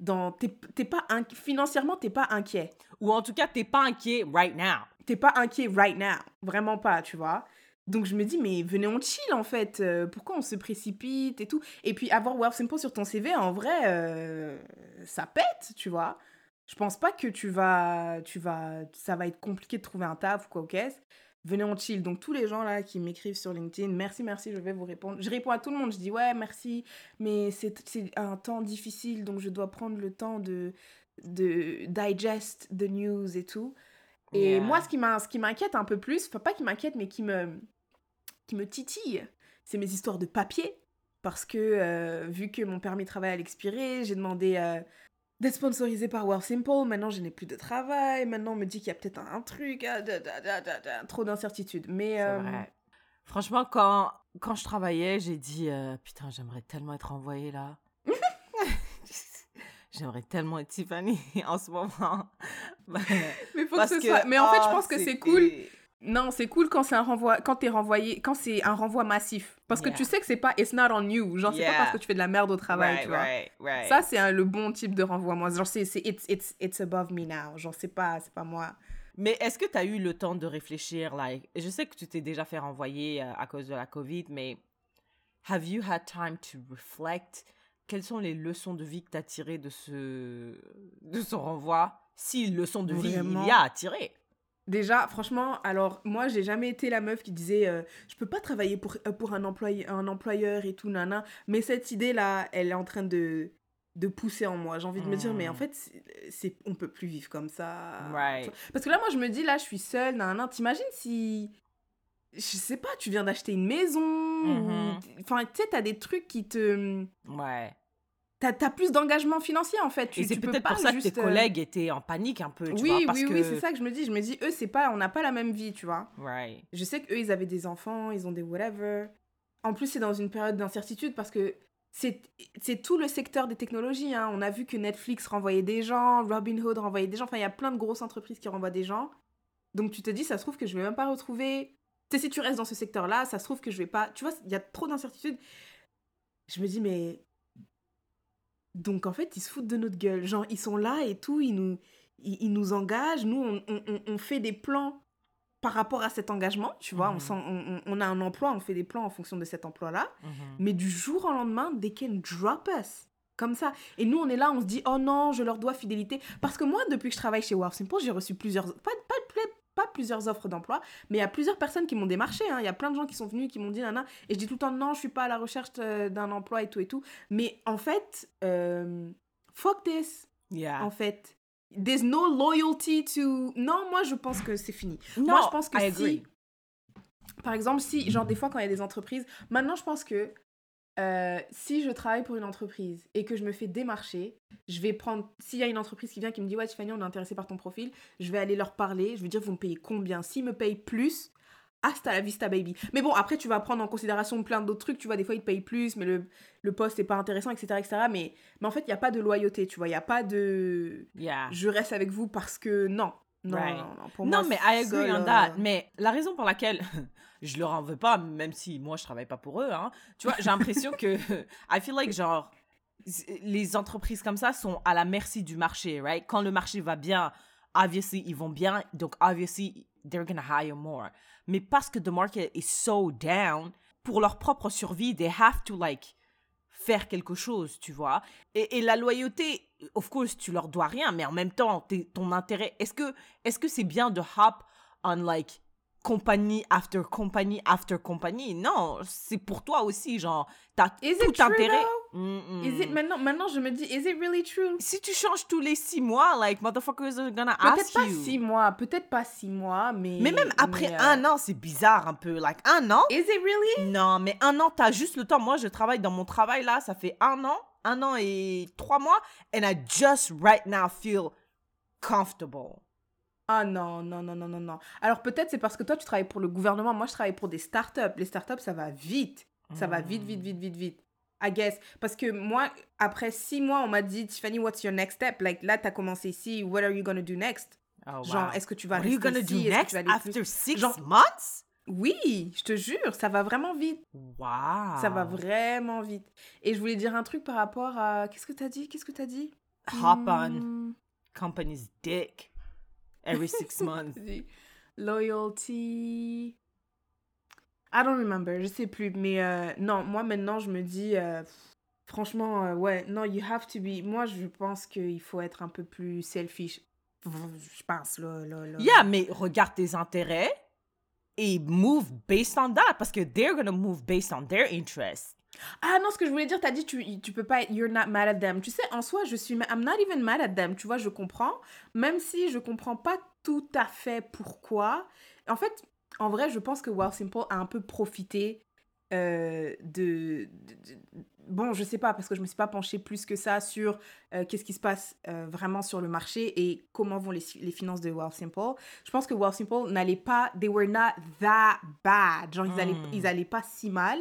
Speaker 2: dans t'es t'es pas inqui- financièrement t'es pas inquiet.
Speaker 1: Ou en tout cas, t'es pas inquiet right now.
Speaker 2: T'es pas inquiet right now, vraiment pas, tu vois. Donc je me dis, mais venez, on chill en fait. Euh, pourquoi on se précipite et tout? Et puis avoir Wealth Simple sur ton CV, en vrai, euh, ça pète, tu vois. Je pense pas que tu vas, tu vas, ça va être compliqué de trouver un taf ou quoi qu'est-ce. Venez, on chill. Donc tous les gens là qui m'écrivent sur LinkedIn, merci, merci, je vais vous répondre. Je réponds à tout le monde, je dis ouais, merci, mais c'est un temps difficile, donc je dois prendre le temps de, de digest the news et tout. Et
Speaker 1: Yeah.
Speaker 2: moi, ce qui m'inquiète un peu plus, enfin pas qui m'inquiète, mais qui me, qui me titille, c'est mes histoires de papier. Parce que, euh, vu que mon permis de travail allait expirer, j'ai demandé euh, d'être sponsorisé par World Simple. Maintenant, je n'ai plus de travail. Maintenant, on me dit qu'il y a peut-être un, un truc. ah, da, da, da, da, da, trop d'incertitudes. Mais.
Speaker 1: C'est
Speaker 2: euh,
Speaker 1: vrai. Franchement, quand, quand je travaillais, j'ai dit euh, Putain, j'aimerais tellement être envoyée là. j'aimerais tellement être Tiffany en ce moment.
Speaker 2: Mais faut
Speaker 1: Parce
Speaker 2: que ce soit. Mais en fait, je pense que c'est
Speaker 1: c'était-
Speaker 2: cool. Non, c'est cool quand c'est un renvoi, quand t'es renvoyé, quand c'est un renvoi massif. Parce que
Speaker 1: Yeah.
Speaker 2: tu sais que c'est pas, it's not on you. Genre, c'est pas
Speaker 1: Yeah.
Speaker 2: parce que tu fais de la merde au travail,
Speaker 1: Right,
Speaker 2: tu vois.
Speaker 1: right, right.
Speaker 2: Ça, c'est le bon type de renvoi. Moi, genre, c'est, c'est it's, it's, it's above me now. Genre, c'est pas, c'est pas moi.
Speaker 1: Mais est-ce que tu as eu le temps de réfléchir like, Je sais que tu t'es déjà fait renvoyer euh, à cause de la COVID, mais have you had time to reflect? Quelles sont les leçons de vie que tu as tirées de ce, de ce renvoi? Si leçons de vie
Speaker 2: Vraiment.
Speaker 1: il y a à tirer.
Speaker 2: Déjà, franchement, alors, moi, j'ai jamais été la meuf qui disait euh, je peux pas travailler pour, euh, pour un, employé, un employeur et tout, nana. Mais cette idée-là, elle est en train de, de pousser en moi. J'ai envie de me dire, mais en
Speaker 1: Mm.
Speaker 2: fait, c'est, on peut plus vivre comme ça.
Speaker 1: Right.
Speaker 2: Parce que là, moi, je me dis, là, je suis seule, nana. T'imagines si. Je sais pas, tu viens d'acheter une maison. ou-
Speaker 1: Mhm.
Speaker 2: Enfin, tu sais, t'as des trucs qui te.
Speaker 1: Ouais.
Speaker 2: T'as, t'as plus d'engagement financier, en fait. Tu,
Speaker 1: Et c'est peut-être
Speaker 2: pas
Speaker 1: pour ça que
Speaker 2: juste,
Speaker 1: tes
Speaker 2: euh,
Speaker 1: collègues étaient en panique un peu, tu
Speaker 2: oui,
Speaker 1: vois, parce
Speaker 2: oui,
Speaker 1: que...
Speaker 2: oui, c'est ça que je me dis. Je me dis, eux, c'est pas, on n'a pas la même vie, tu vois.
Speaker 1: Right.
Speaker 2: Je sais qu'eux, ils avaient des enfants, ils ont des whatever. En plus, c'est dans une période d'incertitude parce que c'est c'est tout le secteur des technologies. hein. On a vu que Netflix renvoyait des gens, Robinhood renvoyait des gens. Enfin, il y a plein de grosses entreprises qui renvoient des gens. Donc, tu te dis, ça se trouve que je vais même pas retrouver. Tu sais, si tu restes dans ce secteur-là, ça se trouve que je vais pas. Tu vois, il y a trop d'incertitudes. Je me dis, mais. Donc, en fait, ils se foutent de notre gueule. Genre, ils sont là et tout, ils nous, ils, ils nous engagent. Nous, on, on- on- fait des plans par rapport à cet engagement, tu vois, on,
Speaker 1: Mhm.
Speaker 2: on, a un emploi, on fait des plans en fonction de cet emploi-là,
Speaker 1: Mhm.
Speaker 2: mais du jour au lendemain, they can drop us. Comme ça. Et nous, on est là, on se dit, oh non, je leur dois fidélité. Parce que moi, depuis que je travaille chez Wow Simple, j'ai reçu plusieurs, pas- pas plusieurs offres d'emploi, mais il y a plusieurs personnes qui m'ont démarché. hein. Il y a plein de gens qui sont venus, qui m'ont dit, nana. Et je dis tout le temps, non, je suis pas à la recherche euh, d'un emploi et tout et tout. Mais en fait, euh, fuck this,
Speaker 1: Yeah.
Speaker 2: en fait. There's no loyalty to. Non, moi, je pense que c'est fini.
Speaker 1: Non,
Speaker 2: Moi, je pense que
Speaker 1: I
Speaker 2: si,
Speaker 1: agree.
Speaker 2: par exemple, si, genre, des fois, quand il y a des entreprises, maintenant, je pense que euh, si je travaille pour une entreprise et que je me fais démarcher, je vais prendre. S'il y a une entreprise qui vient qui me dit, ouais, Tiffany, on est intéressé par ton profil, je vais aller leur parler, je vais dire, vous me payez combien? S'ils me payent plus, hasta la vista, baby. Mais bon, après, tu vas prendre en considération plein d'autres trucs, tu vois, des fois, ils te payent plus, mais le, le poste n'est pas intéressant, etc., etc. Mais, mais en fait, il n'y a pas de loyauté, tu vois, il n'y a pas de.
Speaker 1: Yeah.
Speaker 2: Je reste avec vous parce que non. Non,
Speaker 1: Right.
Speaker 2: non, non, pour
Speaker 1: Non,
Speaker 2: moi,
Speaker 1: mais I agree on
Speaker 2: là-
Speaker 1: that. Mais la raison pour laquelle je leur en veux pas, même si moi je travaille pas pour eux, hein, tu vois, j'ai l'impression que I feel like genre les entreprises comme ça sont à la merci du marché, right? Quand le marché va bien, obviously ils vont bien, donc obviously they're gonna hire more. Mais parce que the market is so down, pour leur propre survie, they have to like faire quelque chose, tu vois? Et, la loyauté, of course, tu leur dois rien, mais en même temps, ton intérêt, est-ce que est-ce que c'est bien de hop on like compagnie after compagnie after compagnie Non, c'est pour toi aussi, genre, t'as
Speaker 2: Is it
Speaker 1: tout intérêt.
Speaker 2: though?
Speaker 1: Mm-mm.
Speaker 2: Is it, maintenant, maintenant, je me dis, is it really true?
Speaker 1: Si tu changes tous les six mois, like, motherfuckers are gonna
Speaker 2: Peut-être
Speaker 1: ask
Speaker 2: pas
Speaker 1: you.
Speaker 2: six mois, peut-être pas six mois, mais.
Speaker 1: Mais même après
Speaker 2: mais, euh,
Speaker 1: un an, c'est bizarre un peu. Like, un an?
Speaker 2: Is it really?
Speaker 1: Non, mais un an, t'as juste le temps. Moi, je travaille dans mon travail là, ça fait un an, un an et trois mois, and I just right now feel comfortable.
Speaker 2: Ah non, non, non, non, non, non. Alors peut-être c'est parce que toi tu travailles pour le gouvernement, moi je travaille pour des startups. Les startups ça va vite. Ça va vite, vite, vite, vite, vite. I guess. Parce que moi, après six mois, on m'a dit, Tiffany, what's your next step? Like là, t'as commencé ici, what are you gonna do next?
Speaker 1: Oh,
Speaker 2: Genre, est-ce que tu vas
Speaker 1: What are you
Speaker 2: rester
Speaker 1: gonna do
Speaker 2: ici? Que
Speaker 1: next
Speaker 2: tu vas aller plus-
Speaker 1: after six
Speaker 2: Genre-
Speaker 1: months?
Speaker 2: Oui, je te jure, ça va vraiment vite.
Speaker 1: Wow.
Speaker 2: Ça va vraiment vite. Et je voulais dire un truc par rapport à... Qu'est-ce que t'as dit? Qu'est-ce que t'as dit?
Speaker 1: Hop on
Speaker 2: Hmm.
Speaker 1: company's dick every six months.
Speaker 2: Loyalty. I don't remember, je sais plus. Mais euh, non, moi maintenant, je me dis, euh, franchement, euh, ouais, non, you have to be. Moi, je pense qu'il faut être un peu plus selfish. Je pense, là, là, là.
Speaker 1: Yeah, mais regarde tes intérêts et move based on that parce que they're gonna move based on their interests.
Speaker 2: Ah non, ce que je voulais dire, t'as dit, tu, tu peux pas être, you're not mad at them. Tu sais, en soi, je suis, I'm not even mad at them. Tu vois, je comprends. Même si je comprends pas tout à fait pourquoi. En fait, en vrai, je pense que Wow Simple a un peu profité euh, de- Bon, je sais pas, parce que je me suis pas penchée plus que ça sur euh, qu'est-ce qui se passe euh, vraiment sur le marché et comment vont les, les finances de Wow Simple. Je pense que Wow Simple n'allait pas... They were not that bad. Genre, ils, allaient, ils allaient pas si mal.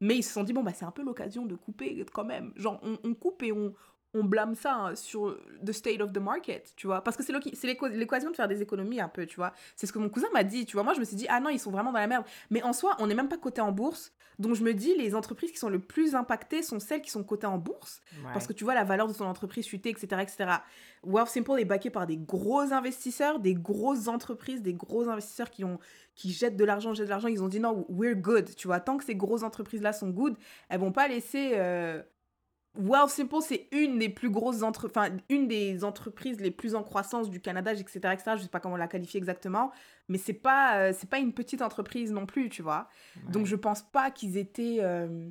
Speaker 2: Mais ils se sont dit, bon, bah, c'est un peu l'occasion de couper quand même. Genre, on, on coupe et on, on blâme ça hein, sur the state of the market, tu vois. Parce que c'est l'occasion de faire des économies un peu, tu vois. C'est ce que mon cousin m'a dit, tu vois. Moi, je me suis dit, ah non, ils sont vraiment dans la merde. Mais en soi, on n'est même pas coté en bourse. Donc, je me dis, les entreprises qui sont le plus impactées sont celles qui sont cotées en bourse. Parce que tu vois la valeur de ton entreprise chuter, etc. etc. Wealth Simple est backé par des gros investisseurs, des grosses entreprises, des gros investisseurs qui, ont, qui jettent de l'argent, jettent de l'argent. Ils ont dit non, we're good. Tu vois, tant que ces grosses entreprises-là sont good, elles vont pas laisser. Euh... Wealth Simple, c'est une des plus grosses entre... enfin, une des entreprises les plus en croissance du Canada, etc. etc. Je sais pas comment la qualifier exactement, mais c'est pas, euh, c'est pas une petite entreprise non plus, tu vois. Donc je pense pas qu'ils étaient. euh,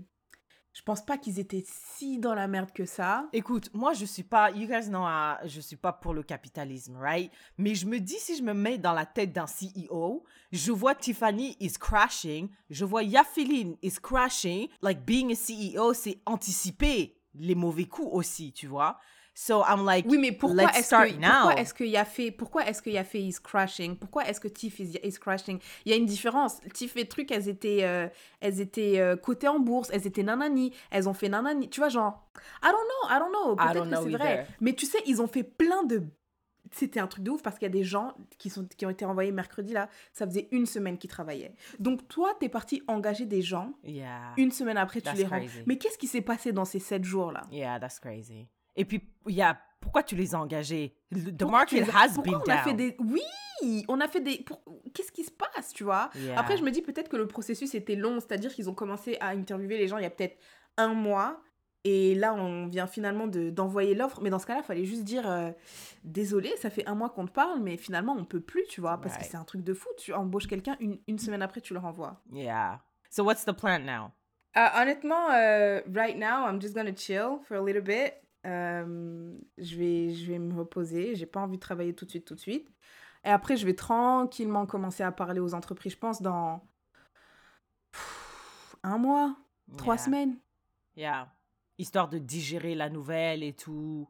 Speaker 2: Je pense pas qu'ils étaient si dans la merde que ça.
Speaker 1: Écoute, moi je suis pas, you guys know, uh, je suis pas pour le capitalisme, right? Mais je me dis si je me mets dans la tête d'un CEO, je vois Tiffany is crashing, je vois Yafilin is crashing. Like being a CEO, c'est anticiper les mauvais coups aussi, tu vois? So I'm like,
Speaker 2: Oui, mais pourquoi est-ce que
Speaker 1: now.
Speaker 2: pourquoi est-ce qu'il y a fait pourquoi est-ce qu'il y a fait is crashing Pourquoi est-ce que Tiff is, is crashing Il y a une différence. Tiff et truc, elles étaient euh, elles étaient euh, cotées en bourse, elles étaient nanani, elles ont fait nanani. Tu vois genre I don't know, I don't know. Peut-être que c'est vrai. Mais tu sais, ils ont fait plein de c'était un truc de ouf parce qu'il y a des gens qui, sont, qui ont été envoyés mercredi là, ça faisait une semaine qu'ils travaillaient. Donc toi, t'es parti engager des gens,
Speaker 1: yeah,
Speaker 2: une semaine après tu les rends.
Speaker 1: crazy.
Speaker 2: Mais qu'est-ce qui s'est passé dans ces sept jours là
Speaker 1: yeah, that's crazy. Et puis, yeah, pourquoi tu les as engagés? The
Speaker 2: Pourquoi
Speaker 1: market
Speaker 2: les
Speaker 1: has
Speaker 2: pourquoi
Speaker 1: been
Speaker 2: on a fait des... Oui, oui, on a fait des. pour- Qu'est-ce qui se passe, tu vois?
Speaker 1: Yeah.
Speaker 2: Après, je me dis peut-être que le processus était long, c'est-à-dire qu'ils ont commencé à interviewer les gens il y a peut-être un mois. Et là, on vient finalement de- d'envoyer l'offre. Mais dans ce cas-là, il fallait juste dire euh, désolé, ça fait un mois qu'on te parle, mais finalement, on peut plus, tu vois, parce que c'est un truc de fou. Tu embauches quelqu'un, une, une semaine après, tu le renvoies.
Speaker 1: Yeah. So what's the plan now?
Speaker 2: Euh, honnêtement, euh, right now, I'm just gonna chill for a little bit. Je, vais, je vais me reposer. J'ai pas envie de travailler tout de suite, tout de suite. Et après, je vais tranquillement commencer à parler aux entreprises, je pense, dans pff, un mois, trois
Speaker 1: Yeah.
Speaker 2: semaines.
Speaker 1: Yeah. Histoire de digérer la nouvelle et tout.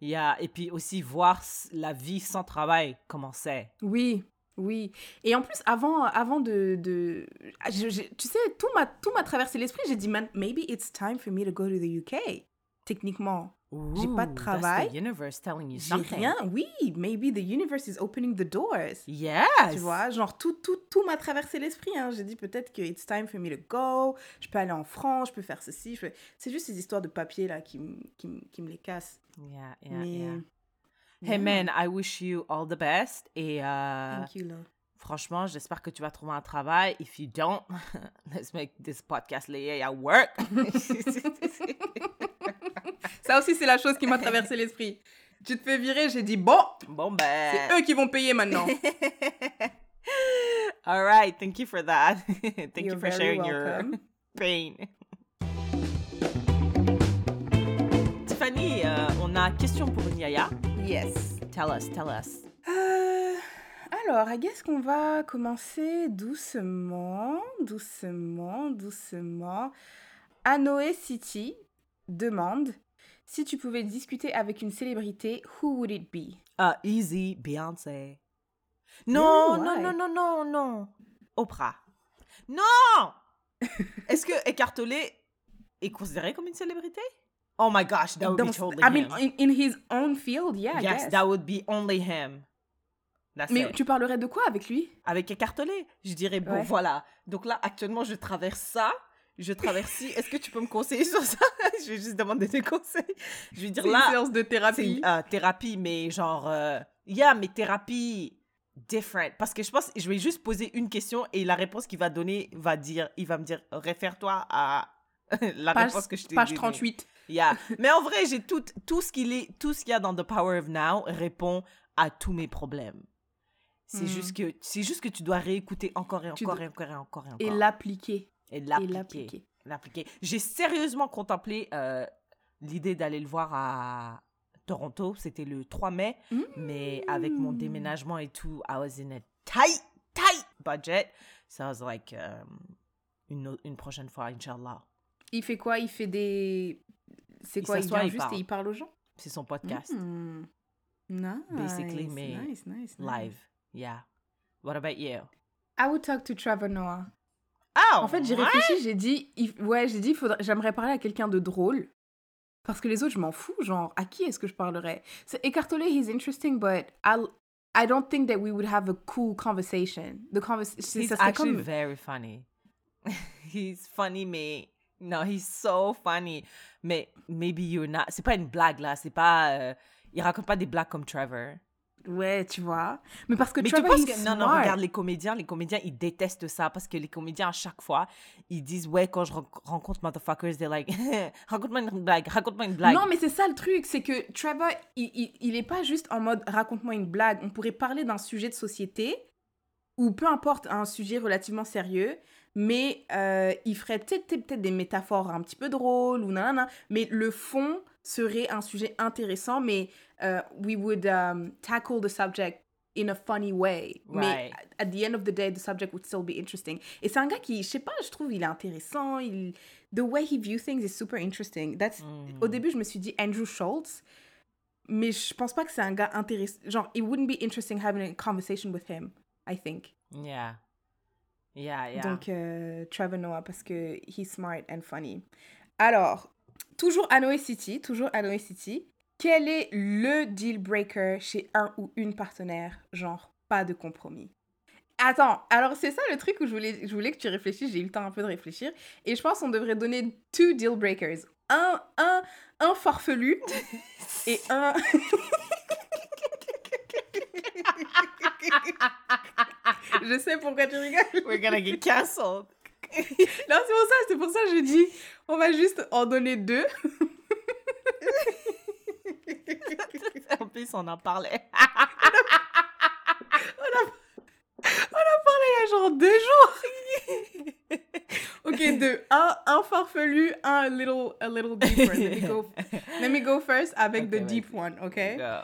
Speaker 1: Yeah. Et puis aussi voir la vie sans travail, comment c'est.
Speaker 2: Oui, oui. Et en plus, avant, avant de... de je- tu sais, tout m'a traversé l'esprit. J'ai dit, maybe it's time for me to go to the UK. Techniquement. J'ai pas de
Speaker 1: Ooh,
Speaker 2: travail.
Speaker 1: That's the universe telling you
Speaker 2: J'ai rien. Oui, maybe the universe is opening the doors.
Speaker 1: Yes.
Speaker 2: Tu vois, genre tout, tout, tout m'a traversé l'esprit. Hein. J'ai dit peut-être que it's time for me to go. Je peux aller en France, je peux faire ceci. peux- C'est juste ces histoires de papier là qui, qui, qui me les cassent.
Speaker 1: Yeah, yeah,
Speaker 2: Mais...
Speaker 1: yeah. Hey
Speaker 2: Yeah.
Speaker 1: man, I wish you all the best. Et euh,
Speaker 2: Thank you, love.
Speaker 1: franchement, j'espère que tu vas trouver un travail. If you don't, let's make this podcast lay at work.
Speaker 2: Ça aussi, c'est la chose qui m'a traversé l'esprit. Tu te fais virer, j'ai dit bon,
Speaker 1: bon ben.
Speaker 2: c'est eux qui vont payer maintenant.
Speaker 1: All right, thank you for that. thank you for sharing your pain. Tiffany, euh, on a question pour Nyaya.
Speaker 2: Yes.
Speaker 1: Tell us, tell us.
Speaker 2: Euh, alors, I guess qu'on va commencer doucement, doucement, doucement. Anoé City demande si tu pouvais discuter avec une célébrité, who would it be?
Speaker 1: Uh, easy, Beyoncé. Non, non, non, non, non, non. Oprah. Non! Est-ce que écartelé est considéré comme une célébrité? Oh my gosh, that would
Speaker 2: Dans-
Speaker 1: be totally
Speaker 2: I mean,
Speaker 1: him.
Speaker 2: in, in his own field, yeah, I
Speaker 1: yes,
Speaker 2: guess.
Speaker 1: that would be only him. That's
Speaker 2: Mais
Speaker 1: it.
Speaker 2: tu parlerais de quoi avec lui?
Speaker 1: Avec écartelé, je dirais, bon,
Speaker 2: Ouais.
Speaker 1: voilà. Donc là, actuellement, je traverse ça. Je traverse. Est-ce que tu peux me conseiller sur ça? je vais juste demander des conseils. Je vais dire
Speaker 2: une
Speaker 1: là,
Speaker 2: séance de thérapie.
Speaker 1: euh, thérapie, mais genre, euh, yeah, mais thérapie different. Parce que je pense, je vais juste poser une question et la réponse qu'il va donner va dire, il va me dire, réfère-toi à la
Speaker 2: Page,
Speaker 1: réponse que je t'ai
Speaker 2: page
Speaker 1: donnée.
Speaker 2: 38.
Speaker 1: Yeah. Mais en vrai, j'ai tout, tout ce qu'il est, tout ce qu'il y a dans The Power of Now répond à tous mes problèmes. C'est
Speaker 2: Hmm.
Speaker 1: juste que, c'est juste que tu dois réécouter encore et encore
Speaker 2: dois-
Speaker 1: et encore et encore et encore.
Speaker 2: Et l'appliquer.
Speaker 1: Et l'appliquer.
Speaker 2: l'appliquer.
Speaker 1: J'ai sérieusement contemplé euh, l'idée d'aller le voir à Toronto. C'était le 3 mai. Mais avec mon
Speaker 2: Mm.
Speaker 1: déménagement et tout, I was in a tight, tight budget. So I was like, um, une, une prochaine fois, Inch'Allah.
Speaker 2: Il fait quoi? Il fait des... C'est quoi? Il vient
Speaker 1: il
Speaker 2: juste
Speaker 1: parle.
Speaker 2: et il parle aux gens?
Speaker 1: C'est son podcast.
Speaker 2: Hmm. Nice.
Speaker 1: Basically, mais
Speaker 2: nice, nice, nice.
Speaker 1: Live. Yeah. What about you?
Speaker 2: I would talk to Trevor Noah.
Speaker 1: Oh,
Speaker 2: En fait, j'ai réfléchi, j'ai dit, il- ouais, j'ai dit, faudrait... j'aimerais parler à quelqu'un de drôle. Parce que les autres, je m'en fous. Genre, à qui est-ce que je parlerais? C'est écartelé, he's interesting, but I'll... I don't think that we would have a cool conversation. The conversation,
Speaker 1: He's actually
Speaker 2: comme...
Speaker 1: very funny. he's funny, mais no, he's so funny. Mais maybe you're not. C'est pas une blague là. C'est pas. euh, Il raconte pas des blagues comme Trevor.
Speaker 2: Ouais, tu vois. Mais parce que
Speaker 1: Mais
Speaker 2: Trevor,
Speaker 1: tu penses que non non regarde les comédiens, les comédiens ils détestent ça parce que les comédiens à chaque fois ils disent ouais quand je ren- rencontre motherfuckers they're like raconte-moi une blague, raconte-moi une blague.
Speaker 2: Non, mais c'est ça le truc, c'est que Trevor, il, il, il est pas juste en mode raconte-moi une blague. On pourrait parler d'un sujet de société ou peu importe, un sujet relativement sérieux, mais euh, il ferait peut-être peut-être des métaphores un petit peu drôles ou nanana, mais le fond serait un sujet intéressant, mais euh, we would um, tackle the subject in a funny way. Mais at the end of the day, the subject would still be interesting. Et c'est un gars qui, je sais pas, je trouve, il est intéressant. Il, the way he views things is super interesting. That's,
Speaker 1: Mm.
Speaker 2: Au début, je me suis dit Andrew Schultz, mais je pense pas que c'est un gars intéressant. Genre, it wouldn't be interesting having a conversation with him, I think.
Speaker 1: Yeah. Yeah, yeah.
Speaker 2: Donc, euh, Trevor Noah, parce que he's smart and funny. Alors, toujours Anoé City, toujours Anoé City. Quel est le deal breaker chez un ou une partenaire? Genre, pas de compromis. Attends, alors c'est ça le truc où je voulais, je voulais que tu réfléchisses, j'ai eu le temps un peu de réfléchir. Et je pense qu'on devrait donner two deal breakers. Un, un, un farfelu et un... je sais pourquoi tu rigoles.
Speaker 1: We're gonna get canceled.
Speaker 2: Non, c'est pour ça, c'est pour ça que je dis, on va juste en donner deux.
Speaker 1: en plus, on en parlait.
Speaker 2: Il y a genre deux jours. ok, deux. Un, un farfelu, un little, a little deeper. Let me go, let me go first avec
Speaker 1: Ok,
Speaker 2: the deep one, okay?
Speaker 1: Go.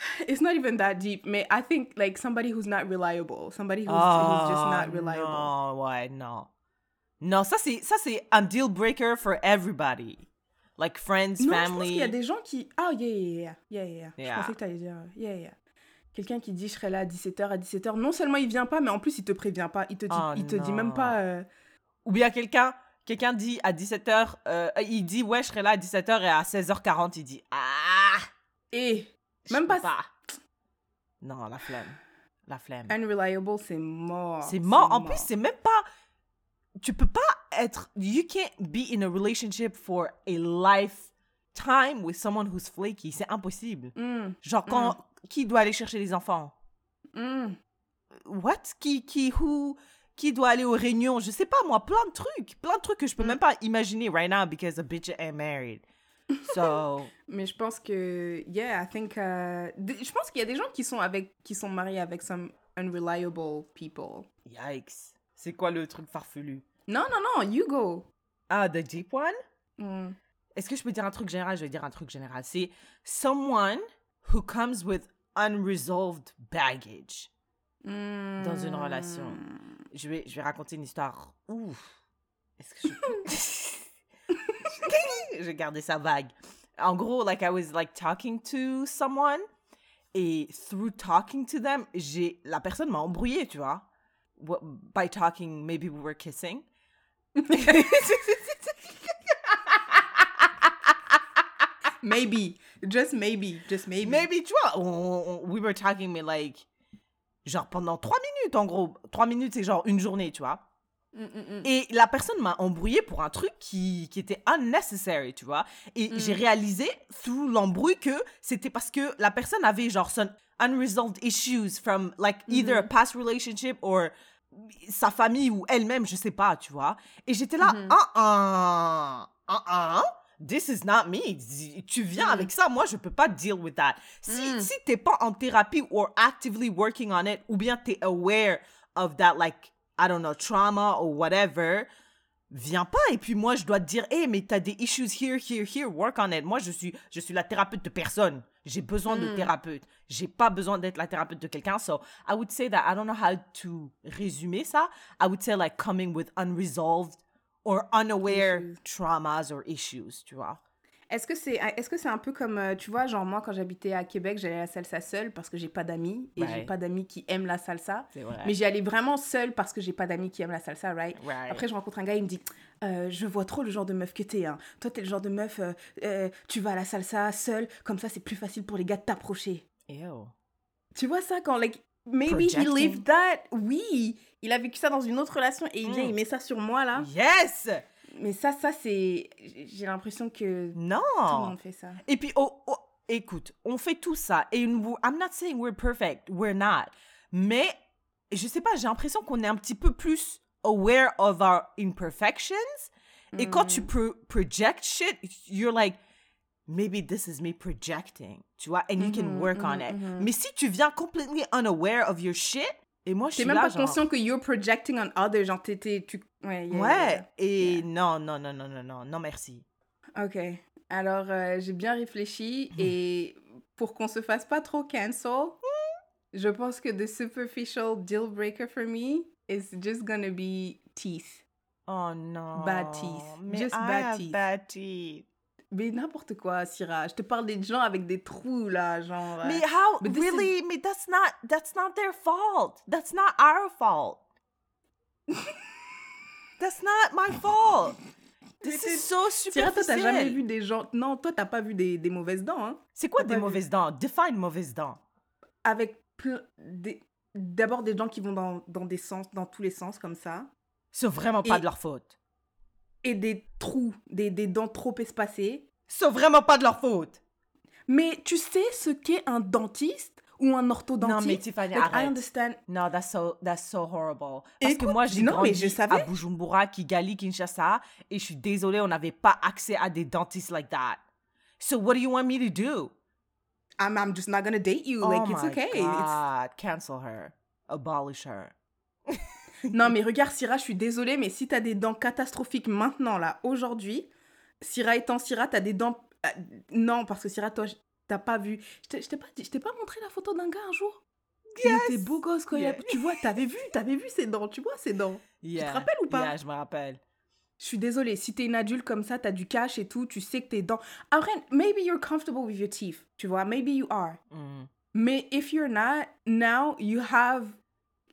Speaker 2: It's not even that deep, mais I think like somebody who's not reliable, somebody who's, who's just not
Speaker 1: Oh,
Speaker 2: reliable.
Speaker 1: Non, ouais, non. Non, ça c'est ça c'est un deal breaker for everybody. Like friends,
Speaker 2: Non, je pense
Speaker 1: family.
Speaker 2: qu'il y a des gens qui. Ah, yeah, yeah, yeah. yeah, yeah.
Speaker 1: Yeah.
Speaker 2: Je pensais que tu allais dire. Yeah, yeah. Quelqu'un qui dit je serai là à 17h, à 17h. Non seulement il vient pas, mais en plus il te prévient pas. Il te dit,
Speaker 1: Oh,
Speaker 2: il te dit même
Speaker 1: non.
Speaker 2: pas. euh,
Speaker 1: Ou bien quelqu'un quelqu'un dit à 17h il dit ouais, je serai là à 17h et à 16h40 il dit ah,
Speaker 2: Et
Speaker 1: je
Speaker 2: Même
Speaker 1: peux
Speaker 2: pas-
Speaker 1: Non, la flemme. La flemme.
Speaker 2: unreliable, c'est mort.
Speaker 1: C'est mort. En plus, c'est même pas. Tu peux pas être. You can't be in a relationship for a lifetime with someone who's flaky. C'est impossible.
Speaker 2: Mm,
Speaker 1: Genre, quand. Qui doit aller chercher les enfants?
Speaker 2: mm.
Speaker 1: What? Qui, qui, who? Qui doit aller aux réunions? Je sais pas, moi, plein de trucs. Plein de trucs que je peux même pas imaginer right now because a bitch ain't married. So.
Speaker 2: Mais je pense que. Yeah, I think. d- Je pense qu'il y a des gens qui sont, avec, qui sont mariés avec some unreliable people.
Speaker 1: Yikes. C'est quoi le truc farfelu?
Speaker 2: Non, non, non, you go.
Speaker 1: Ah, the deep one?
Speaker 2: Mm.
Speaker 1: Est-ce que je peux dire un truc général? Je vais dire un truc général. C'est someone who comes with unresolved baggage dans une relation. Je vais, je vais raconter une histoire. Ouf. Est-ce que je... je vais garder ça vague. En gros, like I was like talking to someone et through talking to them, j'ai la personne m'a embrouillé, tu vois. By talking, maybe we were kissing.
Speaker 2: Maybe. Just maybe. Just maybe.
Speaker 1: Maybe, tu vois, we were talking, mais like, genre pendant trois minutes, en gros. Trois minutes, c'est genre une journée, tu vois.
Speaker 2: Mm, mm, mm.
Speaker 1: Et la personne m'a embrouillé pour un truc qui, qui était unnecessary, tu vois. Et j'ai réalisé, through l'embrouille, que c'était parce que la personne avait genre son unresolved issues from like either a past relationship or sa famille ou elle-même, je sais pas, tu vois. Et j'étais là, ah ah, ah ah, this is not me. Tu viens avec ça, moi je peux pas deal with that. Si, si t'es pas en thérapie or actively working on it, ou bien t'es aware of that like, I don't know, trauma or whatever, viens pas. Et puis moi je dois te dire hey mais t'as des issues here here here. Work on it. Moi je suis je suis la thérapeute de personne. J'ai besoin de thérapeute. J'ai pas besoin d'être la thérapeute de quelqu'un. So I would say that I don't know how to résumer ça. I would say like coming with unresolved or unaware
Speaker 2: Issues.
Speaker 1: traumas or issues tu vois
Speaker 2: Est-ce que c'est que c'est un peu comme euh, tu vois genre moi quand j'habitais à Québec j'allais à la salsa seule parce que j'ai pas d'amis et j'ai pas d'amis qui aiment la salsa. Mais j'y allais vraiment seule parce que j'ai pas d'amis qui aiment la salsa right?
Speaker 1: Right.
Speaker 2: après je rencontre un gars il me dit Euh, je vois trop le genre de meuf que t'es hein. toi t'es le genre de meuf euh, euh, tu vas à la salsa seule comme ça c'est plus facile pour les gars de t'approcher. Tu vois ça quand like maybe he lived that oui il a vécu ça dans une autre relation et il vient
Speaker 1: Mm.
Speaker 2: il met ça sur moi là.
Speaker 1: Yes
Speaker 2: mais ça ça c'est j'ai l'impression que
Speaker 1: non
Speaker 2: tout le monde fait ça
Speaker 1: Et puis, oh, oh, écoute, on fait tout ça. Et nous- I'm not saying we're perfect. We're not. Mais, je sais pas, j'ai l'impression qu'on est un petit peu plus aware of our imperfections. Et quand tu pro- project shit, you're like, maybe this is me projecting. Tu vois, and you can
Speaker 2: Mhm,
Speaker 1: work on
Speaker 2: mhm,
Speaker 1: it.
Speaker 2: mhm.
Speaker 1: Mais si tu viens completely unaware of your shit, et moi, je suis
Speaker 2: même
Speaker 1: là,
Speaker 2: pas
Speaker 1: genre,
Speaker 2: conscient que you're projecting on others, genre t'étais, tu... Ouais, yeah,
Speaker 1: Ouais,
Speaker 2: yeah,
Speaker 1: et
Speaker 2: yeah.
Speaker 1: non, non, non, non, non, non, non, merci.
Speaker 2: Ok, alors euh, j'ai bien réfléchi et pour qu'on se fasse pas trop cancel, je pense que the superficial deal breaker for me is just gonna be teeth.
Speaker 1: Oh non.
Speaker 2: Bad teeth.
Speaker 1: Mais
Speaker 2: Just
Speaker 1: I
Speaker 2: bad
Speaker 1: have
Speaker 2: teeth.
Speaker 1: bad teeth.
Speaker 2: Mais n'importe quoi, Syrah. Je te parle des gens avec des trous là, genre. euh,
Speaker 1: Mais how
Speaker 2: But this is-
Speaker 1: really? Mais that's not that's not their fault. That's not our fault. that's not my fault. This is so
Speaker 2: Syrah, toi, t'as jamais vu des gens. Non, toi, t'as pas vu des, des mauvaises dents, hein.
Speaker 1: C'est quoi des
Speaker 2: vu.
Speaker 1: mauvaises dents? Define mauvaises dents.
Speaker 2: Avec plein. des- D'abord des gens qui vont dans, dans des sens, dans tous les sens comme ça.
Speaker 1: C'est vraiment pas
Speaker 2: Et-
Speaker 1: de leur faute.
Speaker 2: Et des trous, des, des dents trop espacées.
Speaker 1: C'est vraiment pas de leur faute.
Speaker 2: Mais tu sais ce qu'est un dentiste ou un orthodontique.
Speaker 1: Non, mais Tiffany,
Speaker 2: Like, I
Speaker 1: arrête.
Speaker 2: understand.
Speaker 1: No, that's so, that's so horrible. Parce que
Speaker 2: Écoute,
Speaker 1: moi, j'ai
Speaker 2: non, mais
Speaker 1: grandi
Speaker 2: je savais.
Speaker 1: à Bujumbura, Kigali, Kinshasa, et je suis désolée, on n'avait pas accès à des dentistes like that. So what do you want me to do?
Speaker 2: I'm, I'm just not gonna date you. like,
Speaker 1: oh
Speaker 2: it's
Speaker 1: my
Speaker 2: okay. It's-
Speaker 1: God, cancel her. Abolish her.
Speaker 2: Non, mais regarde, Syrah, je suis désolée, mais si t'as des dents catastrophiques maintenant, là, aujourd'hui, Syrah étant Syrah, t'as des dents. euh, non, parce que Syrah, toi, t'as pas vu. Je t'ai- pas, pas montré la photo d'un gars un jour? Il était beau gosse quand il a-
Speaker 1: Yeah.
Speaker 2: Tu vois, t'avais vu, t'avais vu ses dents, tu vois ses dents.
Speaker 1: Yeah.
Speaker 2: rappelles ou pas?
Speaker 1: Yeah, je me rappelle.
Speaker 2: Je suis désolée, si t'es une adulte comme ça, t'as du cash et tout, tu sais que tes dents. Après, maybe you're comfortable with your teeth, tu vois, maybe you are.
Speaker 1: Mm.
Speaker 2: Mais if you're not, now you have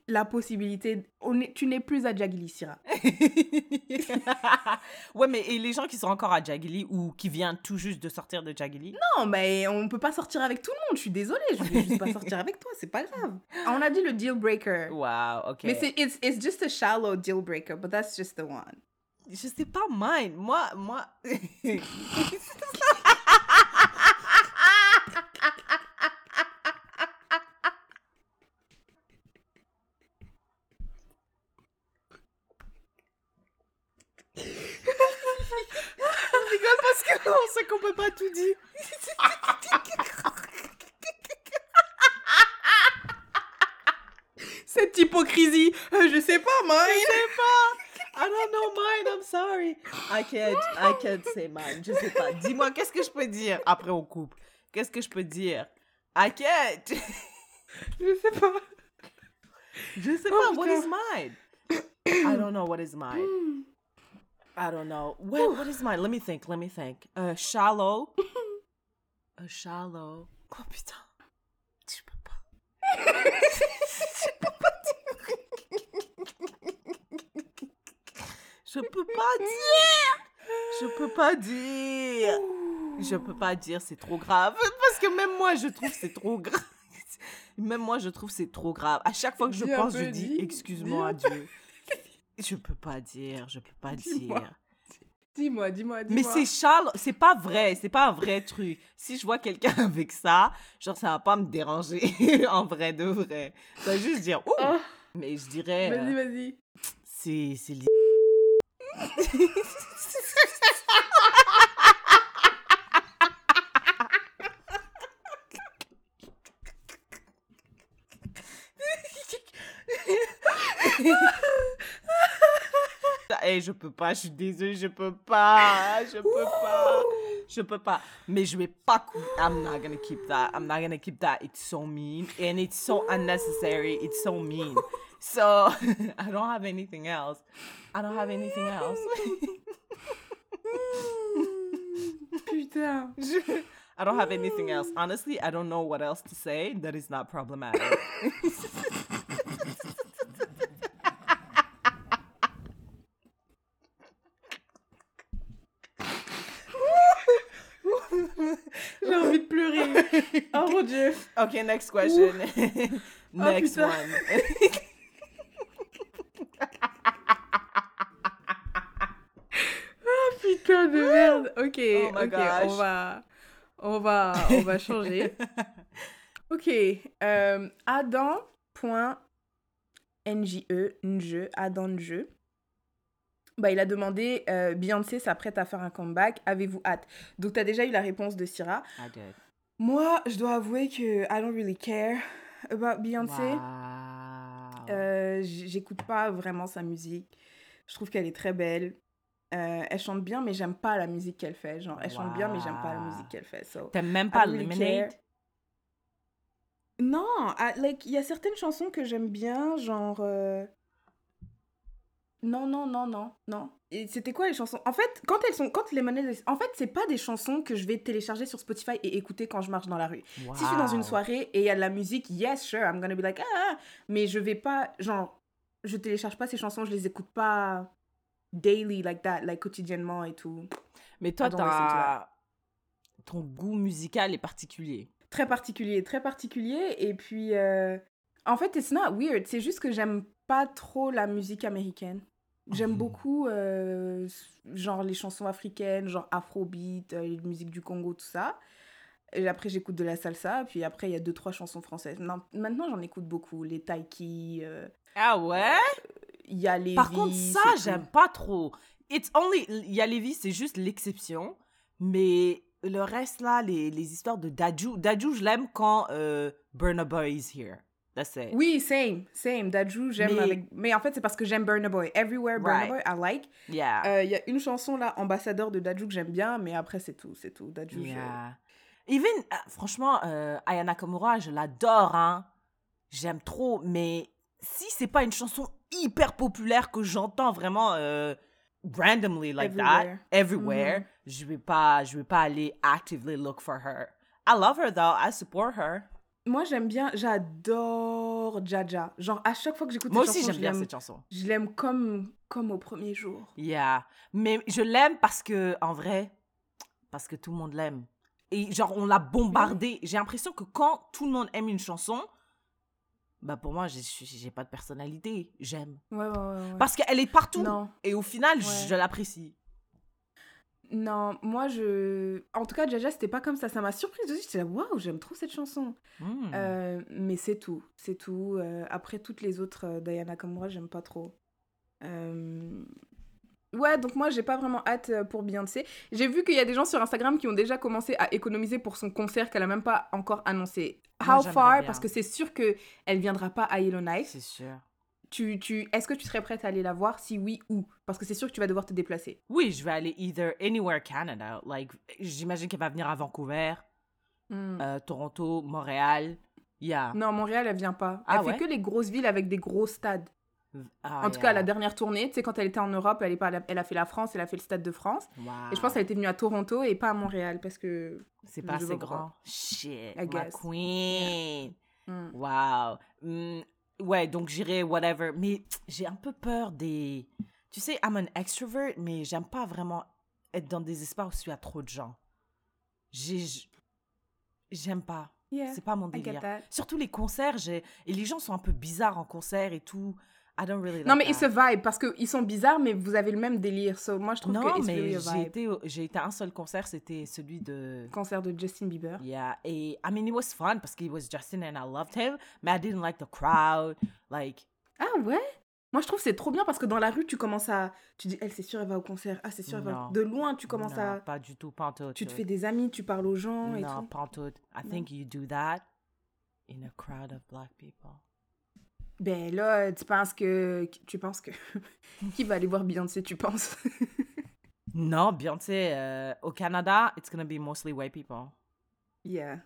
Speaker 2: la possibilité. on est- tu n'es plus à Jagili, Syrah.
Speaker 1: ouais, mais et les gens qui sont encore à Jagili ou qui viennent tout juste de sortir de Jagili?
Speaker 2: Non, mais on peut pas sortir avec tout le monde. Je suis désolée, je vais juste pas sortir avec toi, c'est pas grave. On a dit le deal breaker.
Speaker 1: Wow, ok.
Speaker 2: Mais c'est it's, it's just a shallow deal breaker, but that's just the one.
Speaker 1: Je sais pas mine. Moi, moi. On rigole parce qu'on peut pas tout dire.
Speaker 2: Cette hypocrisie, euh, je sais pas, moi.
Speaker 1: Je sais pas. I don't know mine, I'm sorry. I can't, I can't say mine. Je sais pas. Dis-moi, qu'est-ce que je peux dire Après, on coupe? Qu'est-ce que je peux dire? I can't.
Speaker 2: Je sais pas.
Speaker 1: Je sais
Speaker 2: Oh,
Speaker 1: pas. What is mine? I don't know what is mine. I don't know. What, what is mine? Let me think. Let me think. Uh, shallow. A shallow. Oh putain. Je peux pas. Je peux pas dire. Je peux pas dire. Je peux pas dire. Je peux pas dire, c'est trop grave. Parce que même moi, je trouve c'est trop grave. Même moi, je trouve c'est trop grave. À chaque fois que je pense, je dis
Speaker 2: dis.
Speaker 1: excuse-moi, Dieu. Je peux pas dire, je peux pas
Speaker 2: Dis-moi.
Speaker 1: dire.
Speaker 2: Dis-moi, dis-moi, dis-moi.
Speaker 1: Mais c'est Charles, c'est pas vrai, c'est pas un vrai truc. Si je vois quelqu'un avec ça, genre ça va pas me déranger en vrai de vrai. Ça va juste dire ouh.
Speaker 2: Oh,
Speaker 1: Mais je dirais
Speaker 2: vas-y,
Speaker 1: euh,
Speaker 2: vas-y.
Speaker 1: c'est c'est Eh, je peux pas, je suis désolée, je peux pas, je peux pas, je peux pas. Mais je vais pas I'm not gonna keep that. I'm not gonna keep that. It's so mean and it's so unnecessary. It's so mean. So I don't have anything else. I don't have anything else.
Speaker 2: Putain.
Speaker 1: Je- I don't have anything else. Honestly, I don't know what else to say that is not problematic.
Speaker 2: dieu.
Speaker 1: Okay, next question. next
Speaker 2: putain.
Speaker 1: one.
Speaker 2: Putain de merde. Ok,
Speaker 1: Oh
Speaker 2: ok,
Speaker 1: gosh.
Speaker 2: on va, on va, on va changer. ok, euh, Adam.nje, nje, Adam. Bah, il a demandé euh, Beyoncé s'apprête à faire un comeback, avez-vous hâte? Donc, tu as déjà eu la réponse de Syrah.
Speaker 1: I did.
Speaker 2: Moi, je dois avouer que I don't really care about Beyoncé.
Speaker 1: Wow.
Speaker 2: Euh, J'écoute pas vraiment sa musique. Je trouve qu'elle est très belle. Euh, elle chante bien, mais j'aime pas la musique qu'elle fait. Genre, elle chante bien, mais j'aime pas la musique qu'elle fait. So,
Speaker 1: T'aimes même
Speaker 2: I
Speaker 1: pas
Speaker 2: really
Speaker 1: Lemonade?
Speaker 2: care. Non, like, il y a certaines chansons que j'aime bien, genre. euh, Non, non, non, non, non. Et c'était quoi les chansons? En fait, quand elles sont. Quand les monnaies. En fait, c'est pas des chansons que je vais télécharger sur Spotify et écouter quand je marche dans la rue. Si je suis dans une soirée et il y a de la musique, yes, sure, I'm gonna be like, ah, ah, mais je vais pas, genre, je télécharge pas ces chansons, je les écoute pas daily like that, like quotidiennement et tout.
Speaker 1: Mais toi, t'as... ton goût musical est particulier.
Speaker 2: Très particulier, très particulier. Et puis, euh, en fait, it's not weird, c'est juste que j'aime pas trop la musique américaine. J'aime
Speaker 1: Mhm.
Speaker 2: beaucoup, euh, genre, les chansons africaines, genre afrobeat, euh, les musiques du Congo, tout ça. Et après, j'écoute de la salsa. Puis après, il y a deux, trois chansons françaises. Non, maintenant, j'en écoute beaucoup. Les Taiki. euh,
Speaker 1: Ah ouais?
Speaker 2: Il y a les.
Speaker 1: Par contre, ça, j'aime pas trop. It's only... Il y a Lévi, c'est juste l'exception. Mais le reste, là, les, les histoires de Daju... Daju, je l'aime quand euh, Burna Boy is here. That's it.
Speaker 2: Oui, same, same. Daju, j'aime
Speaker 1: Mais-
Speaker 2: avec. Mais en fait, c'est parce que j'aime Burna Boy. Everywhere Burna
Speaker 1: Right.
Speaker 2: Boy, I like.
Speaker 1: Yeah.
Speaker 2: Euh, Il y a une chanson là, Ambassadeur de Daju, que j'aime bien, mais après, c'est tout. C'est tout. Daju, je-.
Speaker 1: Even, euh, franchement, euh, Aya Nakamura, je l'adore, hein. J'aime trop, mais si c'est pas une chanson hyper populaire que j'entends vraiment euh, randomly like that,
Speaker 2: Everywhere.
Speaker 1: everywhere,
Speaker 2: Mhm.
Speaker 1: je vais pas, je vais pas aller actively look for her. I love her though, I support her.
Speaker 2: Moi, j'aime bien, j'adore Jaja. Genre, à chaque fois que j'écoute
Speaker 1: Moi
Speaker 2: cette
Speaker 1: aussi,
Speaker 2: chanson,
Speaker 1: j'aime
Speaker 2: je
Speaker 1: bien
Speaker 2: l'aime-
Speaker 1: cette chanson.
Speaker 2: Je l'aime comme, comme au premier jour.
Speaker 1: Yeah. Mais je l'aime parce que, en vrai, parce que tout le monde l'aime. Et genre, on l'a bombardé. J'ai l'impression que quand tout le monde aime une chanson, bah pour moi, j'ai- pas de personnalité. J'aime.
Speaker 2: Ouais, ouais, ouais. ouais.
Speaker 1: Parce qu'elle est partout.
Speaker 2: Non.
Speaker 1: Et au final, je l'apprécie.
Speaker 2: Non, moi, je. En tout cas, Jaja, c'était pas comme ça. Ça m'a surprise aussi. J'étais là, waouh, j'aime trop cette chanson.
Speaker 1: Hmm.
Speaker 2: Euh, mais c'est tout. C'est tout. Euh, après, toutes les autres euh, Diana Kamura, j'aime pas trop. Euh, Ouais, donc moi, j'ai pas vraiment hâte pour Beyoncé. J'ai vu qu'il y a des gens sur Instagram qui ont déjà commencé à économiser pour son concert qu'elle a même pas encore annoncé.
Speaker 1: Moi,
Speaker 2: How far?
Speaker 1: bien.
Speaker 2: Parce que c'est sûr que elle viendra pas à Yellowknife.
Speaker 1: C'est sûr.
Speaker 2: Tu, tu, Est-ce que tu serais prête à aller la voir Si oui, où? Parce que c'est sûr que tu vas devoir te déplacer.
Speaker 1: Oui, je vais aller either anywhere Canada. Like, j'imagine qu'elle va venir à Vancouver,
Speaker 2: Hmm.
Speaker 1: euh, Toronto, Montréal. Yeah.
Speaker 2: Non, Montréal, elle vient pas.
Speaker 1: Ah
Speaker 2: elle
Speaker 1: ouais?
Speaker 2: fait que les grosses villes avec des gros stades.
Speaker 1: Ah,
Speaker 2: en tout cas, la
Speaker 1: yeah.
Speaker 2: dernière tournée, tu sais, quand elle était en Europe, elle, est pas, elle a fait la France, elle a fait le stade de France.
Speaker 1: Wow.
Speaker 2: Et je pense qu'elle était venue à Toronto et pas à Montréal parce que.
Speaker 1: C'est pas assez grand. Shit,
Speaker 2: I
Speaker 1: ma queen.
Speaker 2: Hmm.
Speaker 1: Wow. Hmm, ouais, donc j'irai whatever. Mais j'ai un peu peur des... Tu sais, I'm an extrovert, mais j'aime pas vraiment être dans des espaces où il y a trop de gens. J'ai... J'aime pas.
Speaker 2: Yeah,
Speaker 1: C'est pas mon délire. Surtout les concerts, j'ai... Et les gens sont un peu bizarres en concert et tout. I don't really like
Speaker 2: Non, mais ils se vibe parce qu'ils sont bizarres, mais vous avez le même délire. So, moi, je trouve
Speaker 1: Non,
Speaker 2: que
Speaker 1: mais
Speaker 2: really
Speaker 1: j'ai
Speaker 2: vibe.
Speaker 1: été, j'ai été à un seul concert, c'était celui de...
Speaker 2: Concert de Justin Bieber.
Speaker 1: Yeah, et I mean it was fun parce qu'il was Justin and I loved him, mais I didn't like the crowd. Like,
Speaker 2: Ah ouais? Moi, je trouve que c'est trop bien parce que dans la rue, tu commences à. Tu dis, elle, c'est sûr, elle va au concert. Ah, c'est sûr, elle va.
Speaker 1: Non.
Speaker 2: De loin, tu commences
Speaker 1: non,
Speaker 2: à.
Speaker 1: pas du tout, tout.
Speaker 2: Tu te fais des amis, tu parles aux gens et
Speaker 1: Non,
Speaker 2: tout.
Speaker 1: en tout. I
Speaker 2: Non.
Speaker 1: think you do that in a crowd of black people.
Speaker 2: Ben là, tu penses que. Tu penses que. Qui va aller voir Beyoncé, tu penses?
Speaker 1: Non, Beyoncé, euh, au Canada, it's gonna be mostly white people.
Speaker 2: Yeah.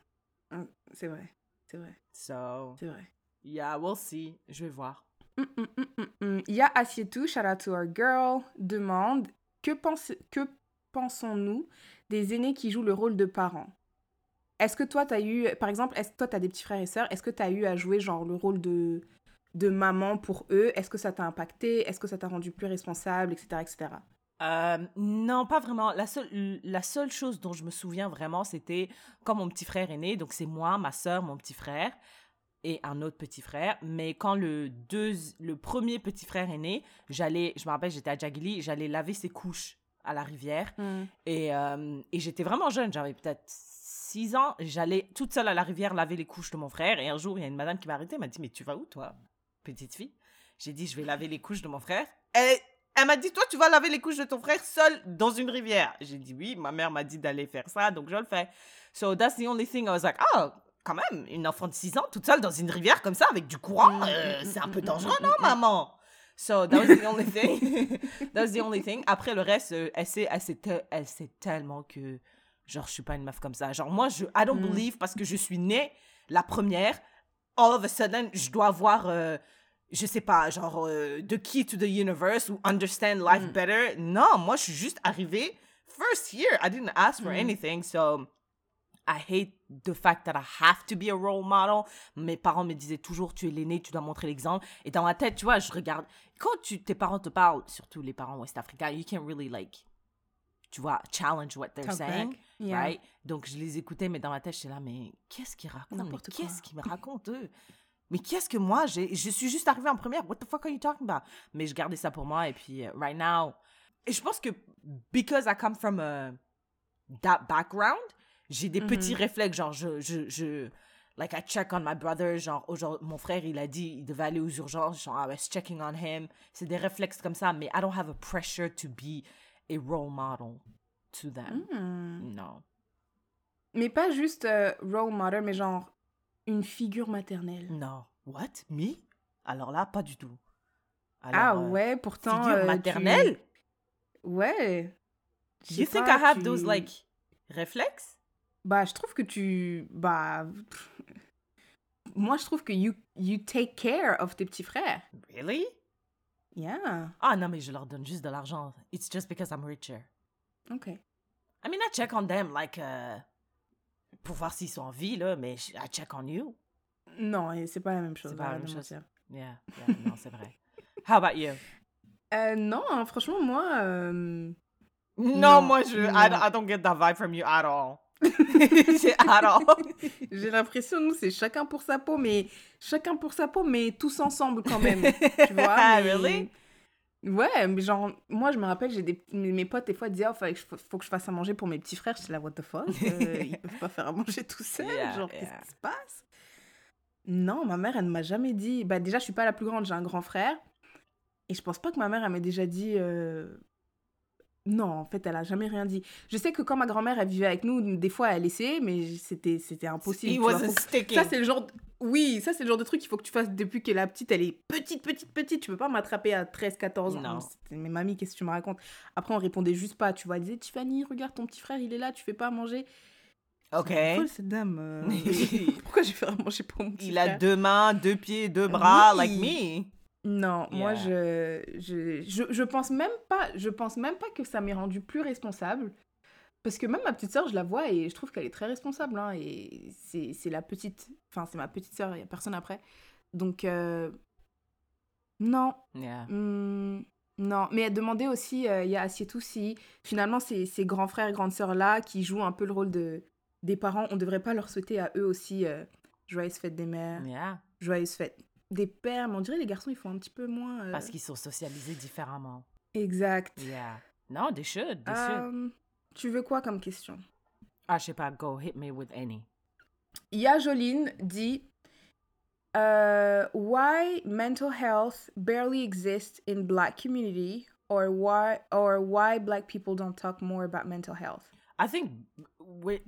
Speaker 2: Hum, C'est vrai. C'est vrai.
Speaker 1: So,
Speaker 2: C'est vrai.
Speaker 1: yeah, we'll see. Je vais voir.
Speaker 2: Hum, hum, hum. Il y a Assietou, shout out to our girl, demande que, pense, que pensons-nous des aînés qui jouent le rôle de parents? Est-ce que toi, tu as eu, par exemple, est-ce que toi, tu as des petits frères et sœurs Est-ce que tu as eu à jouer genre le rôle de, de maman pour eux? Est-ce que ça t'a impacté? Est-ce que ça t'a rendu plus responsable, etc. etc.
Speaker 1: Euh, non, pas vraiment. La seule, la seule chose dont je me souviens vraiment, c'était quand mon petit frère est né. Donc, c'est moi, ma soeur, mon petit frère et un autre petit frère. Mais quand le, deux, le premier petit frère est né, j'allais, je me rappelle, j'étais à Jagili, j'allais laver ses couches à la rivière. Et, euh, et j'étais vraiment jeune, j'avais peut-être 6 ans. J'allais toute seule à la rivière laver les couches de mon frère. Et un jour, il y a une madame qui m'a arrêtée, m'a dit Mais tu vas où, toi, petite fille J'ai dit Je vais laver les couches de mon frère. Elle, elle m'a dit Toi, tu vas laver les couches de ton frère seul dans une rivière. J'ai dit Oui, ma mère m'a dit d'aller faire ça, donc je le fais. So that's the only thing I was like Oh, quand même, une enfant de 6 ans toute seule dans une rivière comme ça avec du courant,
Speaker 2: Mm,
Speaker 1: euh,
Speaker 2: mm,
Speaker 1: c'est un
Speaker 2: mm,
Speaker 1: peu
Speaker 2: mm,
Speaker 1: dangereux,
Speaker 2: mm,
Speaker 1: non,
Speaker 2: mm,
Speaker 1: maman? So that was the only thing. that was the only thing. Après le reste, euh, elle sait, elle sait, te- elle sait tellement que genre je suis pas une meuf comme ça. Genre moi je I don't
Speaker 2: Mm.
Speaker 1: believe parce que je suis née la première. All of a sudden je dois avoir euh, je sais pas genre euh, the key to the universe ou understand life
Speaker 2: Mm.
Speaker 1: better. Non, moi je suis juste arrivée first year. I didn't ask for
Speaker 2: Mm.
Speaker 1: anything. So I hate the fact that I have to be a role model. Mes parents me disaient toujours, tu es l'aîné, tu dois montrer l'exemple. Et dans ma tête, tu vois, je regarde. Quand tu, tes parents te parlent, surtout les parents ouest-africains, you can't really, like, tu vois, challenge what they're
Speaker 2: Talk
Speaker 1: saying.
Speaker 2: Yeah.
Speaker 1: Right? Donc, je les écoutais, mais dans ma tête, j'étais là, mais qu'est-ce qu'ils racontent? Mais qu'est-ce qu'ils me racontent, eux? Mais qu'est-ce que moi, j'ai, je suis juste arrivée en première. What the fuck are you talking about? Mais je gardais ça pour moi. Et puis, euh, right now, et je pense que because I come from a, that background, J'ai des petits réflexes, genre, je, je, je, like, I check on my brother, genre, aujourd'hui, mon frère, il a dit, il devait aller aux urgences, genre, I was checking on him. C'est des réflexes comme ça, mais I don't have a pressure to be a role model to them.
Speaker 2: Hmm.
Speaker 1: Non.
Speaker 2: Mais pas juste euh, role model, mais genre une figure maternelle.
Speaker 1: Non. What? Me? Alors là, pas du tout.
Speaker 2: ah
Speaker 1: Alors, euh,
Speaker 2: ouais, pourtant.
Speaker 1: Figure
Speaker 2: euh, tu-
Speaker 1: maternelle?
Speaker 2: Ouais. Je
Speaker 1: You think
Speaker 2: pas,
Speaker 1: I have
Speaker 2: tu-
Speaker 1: those, like, réflexes?
Speaker 2: Bah, je trouve que tu. Bah. Moi, je trouve que you, you take care of tes petits frères.
Speaker 1: Really?
Speaker 2: Yeah.
Speaker 1: Ah non, mais je leur donne juste de l'argent. It's just because I'm richer.
Speaker 2: Ok.
Speaker 1: I mean, I check on them, like, uh, pour voir s'ils sont en vie, là, mais I check on you.
Speaker 2: Non, et c'est pas la même chose.
Speaker 1: C'est pas la même chose. Yeah, yeah, non, c'est vrai. How about you?
Speaker 2: Euh, non, hein, franchement, moi. euh,
Speaker 1: Non,
Speaker 2: Non,
Speaker 1: moi, je, I, I don't get that vibe from you at all. all.
Speaker 2: J'ai l'impression, nous, c'est chacun pour sa peau, mais chacun pour sa peau, mais tous ensemble quand même. tu vois
Speaker 1: Ah,
Speaker 2: mais-
Speaker 1: really?
Speaker 2: Ouais, mais genre, moi, je me rappelle, j'ai des mes, potes, des fois, disaient, oh, faut, que je, faut que je fasse à manger pour mes petits frères. J'étais là, what the fuck? Euh, ils peuvent pas faire à manger tout seuls?
Speaker 1: Yeah,
Speaker 2: genre,
Speaker 1: yeah.
Speaker 2: qu'est-ce qui se passe? Non, ma mère, elle ne m'a jamais dit. Bah, déjà, je suis pas la plus grande, j'ai un grand frère. Et je pense pas que ma mère, elle m'ait déjà dit. euh, Non, en fait, elle a jamais rien dit. Je sais que quand ma grand-mère, elle vivait avec nous, des fois, elle essayait, mais c'était c'était impossible. Vois. que-. Ça, c'est le genre. de- Oui, ça, c'est le genre de truc qu'il faut que tu fasses depuis qu'elle est petite. Elle est petite, petite, petite. Tu peux pas m'attraper à 13, 14 ans.
Speaker 1: Non.
Speaker 2: Mais mamie, qu'est-ce que tu me racontes? Après, on répondait juste pas. Tu vois, elle disait Tiffany, regarde ton petit frère, il est là, tu fais pas à manger.
Speaker 1: OK.
Speaker 2: Folle, cette dame. euh. Pourquoi j'ai fait à manger pour mon petit
Speaker 1: Il a deux mains, deux pieds, deux bras,
Speaker 2: Oui.
Speaker 1: like me.
Speaker 2: Non, moi, je, je, je, je pense même pas, je pense même pas que ça m'ait rendu plus responsable. Parce que même ma petite sœur, je la vois et je trouve qu'elle est très responsable. hein, et c'est c'est la petite, enfin, c'est ma petite sœur, il n'y a personne après. Donc, euh, non,
Speaker 1: Yeah.
Speaker 2: Hmm, non. Mais elle demandait aussi, euh, il y a Assietou, si finalement ces, ces grands frères et grandes sœurs-là qui jouent un peu le rôle de, des parents, on devrait pas leur souhaiter à eux aussi euh, joyeuses fêtes des mères,
Speaker 1: Yeah.
Speaker 2: joyeuses fêtes des pères. Mais on dirait les garçons, ils font un petit peu moins. euh,
Speaker 1: Parce qu'ils sont socialisés différemment.
Speaker 2: Exact.
Speaker 1: Yeah. Non, they should. They should.
Speaker 2: Euh, tu veux quoi comme question?
Speaker 1: Ah, je sais pas, go, hit me with any.
Speaker 2: Ya Joline dit euh, Why mental health barely exists in black community or why or why black people don't talk more about mental health?
Speaker 1: I think wi-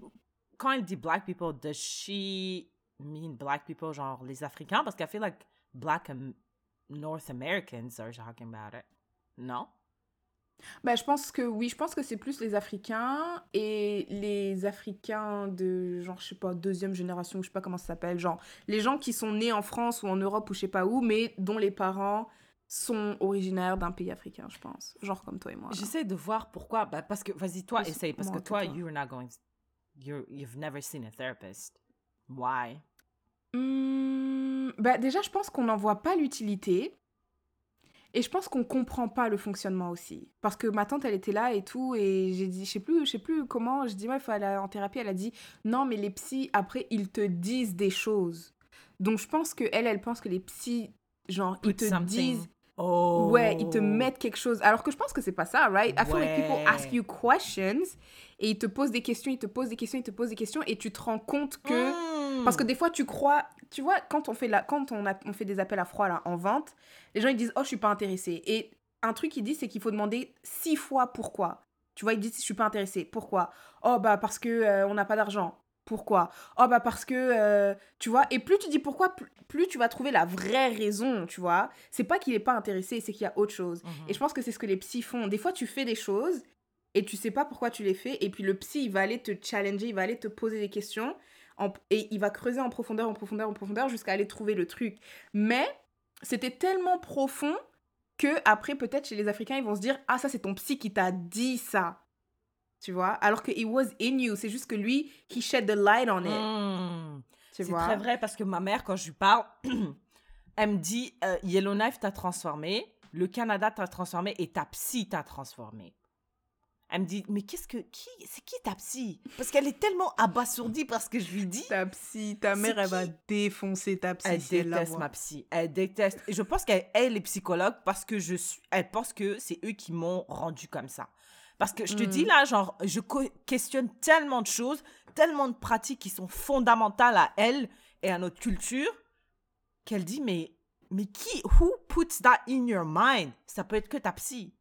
Speaker 1: quand elle dit black people, does she mean black people, genre les Africains? Parce qu'elle feel like black Am- North Americans are talking about it. Non?
Speaker 2: Bah, je pense que oui, je pense que c'est plus les Africains et les Africains de genre, je sais pas, deuxième génération, je sais pas comment ça s'appelle, genre les gens qui sont nés en France ou en Europe ou je sais pas où, mais dont les parents sont originaires d'un pays africain, je pense. Genre comme toi et moi.
Speaker 1: J'essaie de voir pourquoi. Bah, parce que, vas-y, toi, essaye. Parce
Speaker 2: moi,
Speaker 1: que toi,
Speaker 2: tais-toi.
Speaker 1: you're not going. You're, you've never seen a therapist. Why?
Speaker 2: Hmm, bah déjà, je pense qu'on n'en voit pas l'utilité. Et je pense qu'on comprend pas le fonctionnement aussi. Parce que ma tante, elle était là et tout, et j'ai dit, je sais plus, je sais plus comment, je dis, ouais, il faut aller en thérapie. Elle a dit, non, mais les psys, après, ils te disent des choses. Donc je pense que elle, elle pense que les psys, genre, ils te
Speaker 1: something.
Speaker 2: disent,
Speaker 1: Oh.
Speaker 2: ouais, ils te mettent quelque chose. Alors que je pense que c'est pas ça, right? I feel like people
Speaker 1: Ouais.
Speaker 2: ask you questions, et ils te posent des questions, ils te posent des questions, ils te posent des questions, et tu te rends compte que...
Speaker 1: Hmm.
Speaker 2: Parce que des fois, tu crois, tu vois, quand on fait, la, quand on, a, on fait des appels à froid là, en vente, les gens ils disent Oh, je suis pas intéressé. Et un truc qu'ils disent, c'est qu'il faut demander six fois pourquoi. Tu vois, ils disent Je suis pas intéressé. Pourquoi? Oh, bah parce que euh, on n'a pas d'argent. Pourquoi? Oh, bah parce que. euh, tu vois, et plus tu dis pourquoi, plus, plus tu vas trouver la vraie raison, tu vois? C'est pas qu'il est pas intéressé, c'est qu'il y a autre chose.
Speaker 1: Mhm.
Speaker 2: Et je pense que c'est ce que les psys font. Des fois, tu fais des choses et tu sais pas pourquoi tu les fais. Et puis le psy, il va aller te challenger, il va aller te poser des questions. En- et il va creuser en profondeur, en profondeur, en profondeur jusqu'à aller trouver le truc. Mais c'était tellement profond que après peut-être chez les Africains, ils vont se dire Ah, ça, c'est ton psy qui t'a dit ça. Tu vois? Alors que it was in you. C'est juste que lui, he shed the light on it.
Speaker 1: Hmm. C'est très vrai parce que ma mère, quand je lui parle, elle me dit euh, Yellowknife t'a transformé, le Canada t'a transformé et ta psy t'a transformé. Elle me dit Mais qu'est-ce que. Qui C'est qui ta psy? Parce qu'elle est tellement abasourdie par ce que je lui dis.
Speaker 2: Ta psy, ta mère, elle va défoncer ta psy.
Speaker 1: Elle
Speaker 2: si
Speaker 1: déteste ma psy. Elle déteste. Et je pense qu'elle elle est psychologue parce que je suis. Elle pense que c'est eux qui m'ont rendu comme ça. Parce que je te
Speaker 2: Mm.
Speaker 1: dis là, genre, je questionne tellement de choses, tellement de pratiques qui sont fondamentales à elle et à notre culture, qu'elle dit, mais, mais qui, who puts that in your mind? Ça peut être que ta psy.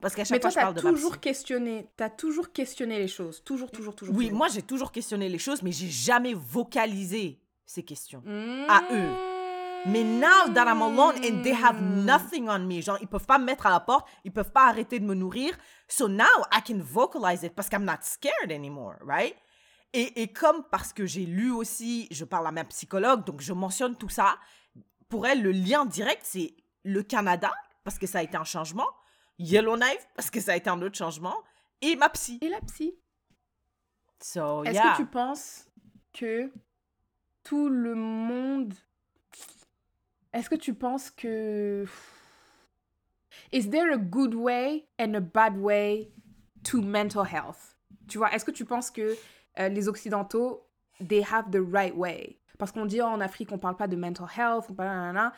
Speaker 1: Parce qu'à
Speaker 2: Mais
Speaker 1: chaque
Speaker 2: toi,
Speaker 1: fois, je
Speaker 2: t'as
Speaker 1: parle de ma
Speaker 2: toujours
Speaker 1: psy.
Speaker 2: questionné, t'as toujours questionné les choses, toujours, toujours, toujours.
Speaker 1: Oui,
Speaker 2: toujours.
Speaker 1: moi, j'ai toujours questionné les choses, mais j'ai jamais vocalisé ces questions.
Speaker 2: Mmh.
Speaker 1: à eux. Mais now that I'm alone and they have nothing on me, genre ils peuvent pas me mettre à la porte, ils peuvent pas arrêter de me nourrir. So now I can vocalize it parce que I'm not scared anymore, right? Et, et comme parce que j'ai lu aussi, je parle à ma psychologue, donc je mentionne tout ça, pour elle, le lien direct, c'est le Canada, parce que ça a été un changement, Yellowknife, parce que ça a été un autre changement, et ma psy.
Speaker 2: Et la psy.
Speaker 1: So,
Speaker 2: Est-ce
Speaker 1: yeah.
Speaker 2: que tu penses que tout le monde. Est-ce que tu penses que. Is there a good way and a bad way to mental health? Tu vois, est-ce que tu penses que euh, les Occidentaux, they have the right way? Parce qu'on dit oh, en Afrique, on parle pas de mental health, on parle.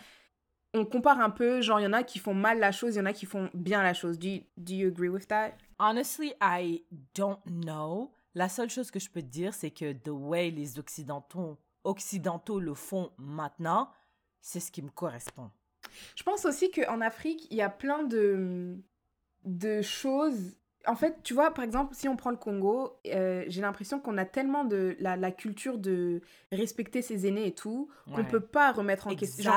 Speaker 2: On compare un peu, genre, il y en a qui font mal la chose, il y en a qui font bien la chose. Do you, do you agree with that?
Speaker 1: Honestly, I don't know. La seule chose que je peux te dire, c'est que the way les Occidentaux, Occidentaux le font maintenant, c'est ce qui me correspond.
Speaker 2: Je pense aussi qu'en Afrique, il y a plein de, de choses. En fait, tu vois, par exemple, si on prend le Congo, euh, j'ai l'impression qu'on a tellement de la, la culture de respecter ses aînés et tout, qu'on
Speaker 1: Ouais.
Speaker 2: peut pas remettre en question.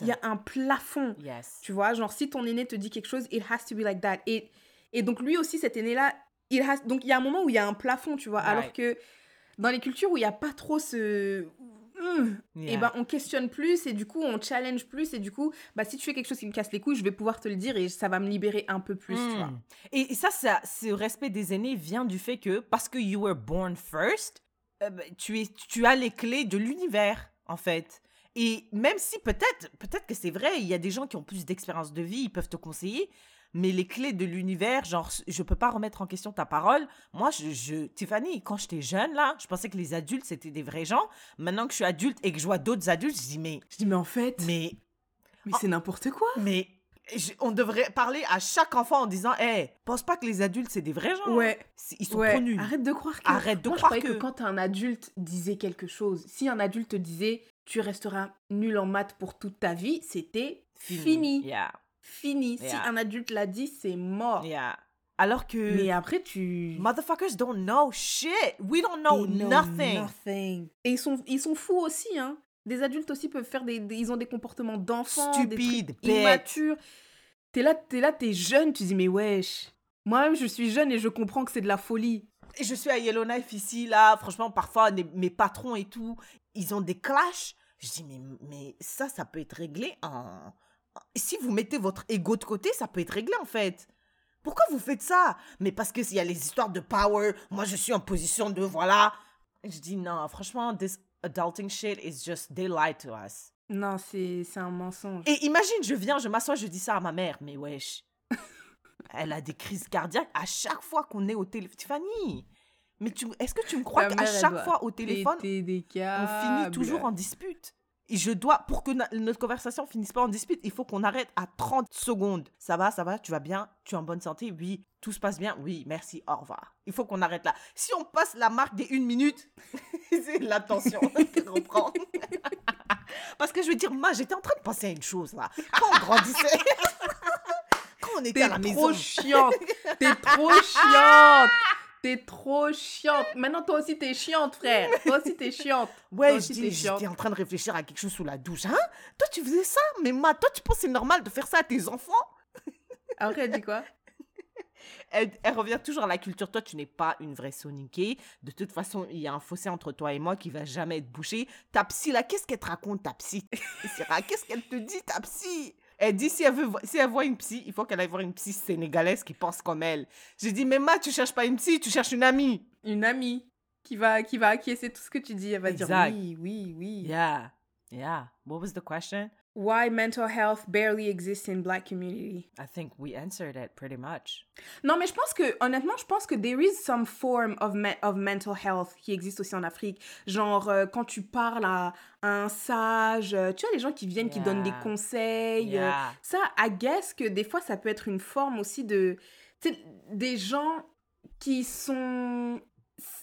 Speaker 2: Il y a- y, un plafond,
Speaker 1: Yes.
Speaker 2: tu vois. Genre, si ton aîné te dit quelque chose, it has to be like that. Et, et donc, lui aussi, cet aîné-là, il has... donc il y a un moment où il y a un plafond, tu vois. Alors que dans les cultures où il n'y a pas trop ce.
Speaker 1: Yeah.
Speaker 2: et ben on questionne plus et du coup on challenge plus et du coup bah si tu fais quelque chose qui me casse les couilles je vais pouvoir te le dire et ça va me libérer un peu plus tu vois
Speaker 1: Mm. Et, et ça, ça, ce respect des aînés vient du fait que parce que you were born first, euh, bah, tu, es, tu as les clés de l'univers, en fait. Et même si peut-être, peut-être que c'est vrai, il y a des gens qui ont plus d'expérience de vie, ils peuvent te conseiller, mais les clés de l'univers, genre, je peux pas remettre en question ta parole. Moi, je, je Tiffany, quand j'étais jeune, là, je pensais que les adultes, c'était des vrais gens. Maintenant que je suis adulte et que je vois d'autres adultes, je dis, mais,
Speaker 2: je dis mais en fait mais,
Speaker 1: mais,
Speaker 2: c'est n'importe quoi
Speaker 1: mais, je- on devrait parler à chaque enfant en disant, hé, pense pas que les adultes, c'est des vrais gens.
Speaker 2: ouais
Speaker 1: Ils sont
Speaker 2: ouais
Speaker 1: trop nuls.
Speaker 2: arrête de croire que
Speaker 1: Arrête de
Speaker 2: moi
Speaker 1: croire
Speaker 2: je
Speaker 1: que-
Speaker 2: que... quand un adulte disait quelque chose si un adulte te disait tu resteras nul en maths pour toute ta vie c'était fini
Speaker 1: Yeah,
Speaker 2: fini si un adulte l'a dit c'est mort
Speaker 1: yeah. Alors que
Speaker 2: mais après tu
Speaker 1: motherfuckers don't know shit. We don't know nothing.
Speaker 2: nothing. Et ils sont, ils sont fous aussi, hein. Des adultes aussi peuvent faire des, des- ils ont des comportements d'enfants, des trucs
Speaker 1: Stupide, bête.
Speaker 2: immatures. T'es là, t'es là, t'es jeune, tu dis mais wesh. Moi-même je suis jeune et je comprends que c'est de la folie.
Speaker 1: Et je suis à Yellowknife ici, là. Franchement, parfois, les- mes patrons et tout, ils ont des clashs. Je dis, mais, mais ça, ça peut être réglé en... Si vous mettez votre ego de côté, ça peut être réglé, en fait. Pourquoi vous faites ça? Mais parce qu'il y a les histoires de power. Moi, je suis en position de... Voilà. Je dis, non, franchement, this adulting shit is just... They lie to us.
Speaker 2: Non, c'est un mensonge.
Speaker 1: Et imagine, je viens, je m'assois, je dis ça à ma mère. Mais wesh. Elle a des crises cardiaques à chaque fois qu'on est au téléphone. Tiffany, mais tu, est-ce que tu me crois qu'à chaque fois au téléphone,
Speaker 2: des
Speaker 1: on finit toujours en dispute? Et je dois, pour que notre conversation finisse pas en dispute, il faut qu'on arrête à 30 secondes. Ça va, ça va, tu vas bien Tu es en bonne santé Oui. Tout se passe bien Oui, merci, au revoir. Il faut qu'on arrête là. Si on passe la marque des une minute, c'est la tension qui reprend. Parce que je veux dire, moi, j'étais en train de penser à une chose là. Quand on grandissait, quand on était
Speaker 2: T'es
Speaker 1: à la
Speaker 2: trop
Speaker 1: maison.
Speaker 2: chiante. T'es trop chiante. T'es trop chiante. Maintenant, toi aussi, t'es chiante, frère. Toi aussi, t'es chiante.
Speaker 1: Ouais, j'étais en train de réfléchir à quelque chose sous la douche. Hein? Toi, tu faisais ça? Mais ma, toi, tu penses que c'est normal de faire ça à tes enfants?
Speaker 2: Après, elle dit quoi?
Speaker 1: Elle, elle revient toujours à la culture. Toi, tu n'es pas une vraie soniquée. De toute façon, il y a un fossé entre toi et moi qui va jamais être bouché. Ta psy, là, qu'est-ce qu'elle te raconte, ta psy? Qu'est-ce qu'elle te dit, ta psy? Elle dit, si elle, veut, si elle voit une psy, il faut qu'elle aille voir une psy sénégalaise qui pense comme elle. J'ai dit, mais ma, tu cherches pas une psy, tu cherches une amie.
Speaker 2: Une amie qui va, qui va acquiescer tout ce que tu dis. Elle va
Speaker 1: Exact.
Speaker 2: dire oui, oui, oui.
Speaker 1: Yeah, yeah. What was the question?
Speaker 2: Why mental health barely exists in black community.
Speaker 1: I think we answered it pretty much.
Speaker 2: Non, mais je pense que, honnêtement, je pense que there is some form of, me- of mental health qui existe aussi en Afrique. Genre, euh, quand tu parles à, un sage, euh, tu vois, les gens qui viennent, qui donnent des
Speaker 1: Yeah.
Speaker 2: conseils. euh, ça, I guess que des fois, ça peut être une forme aussi de, tu sais, des gens qui sont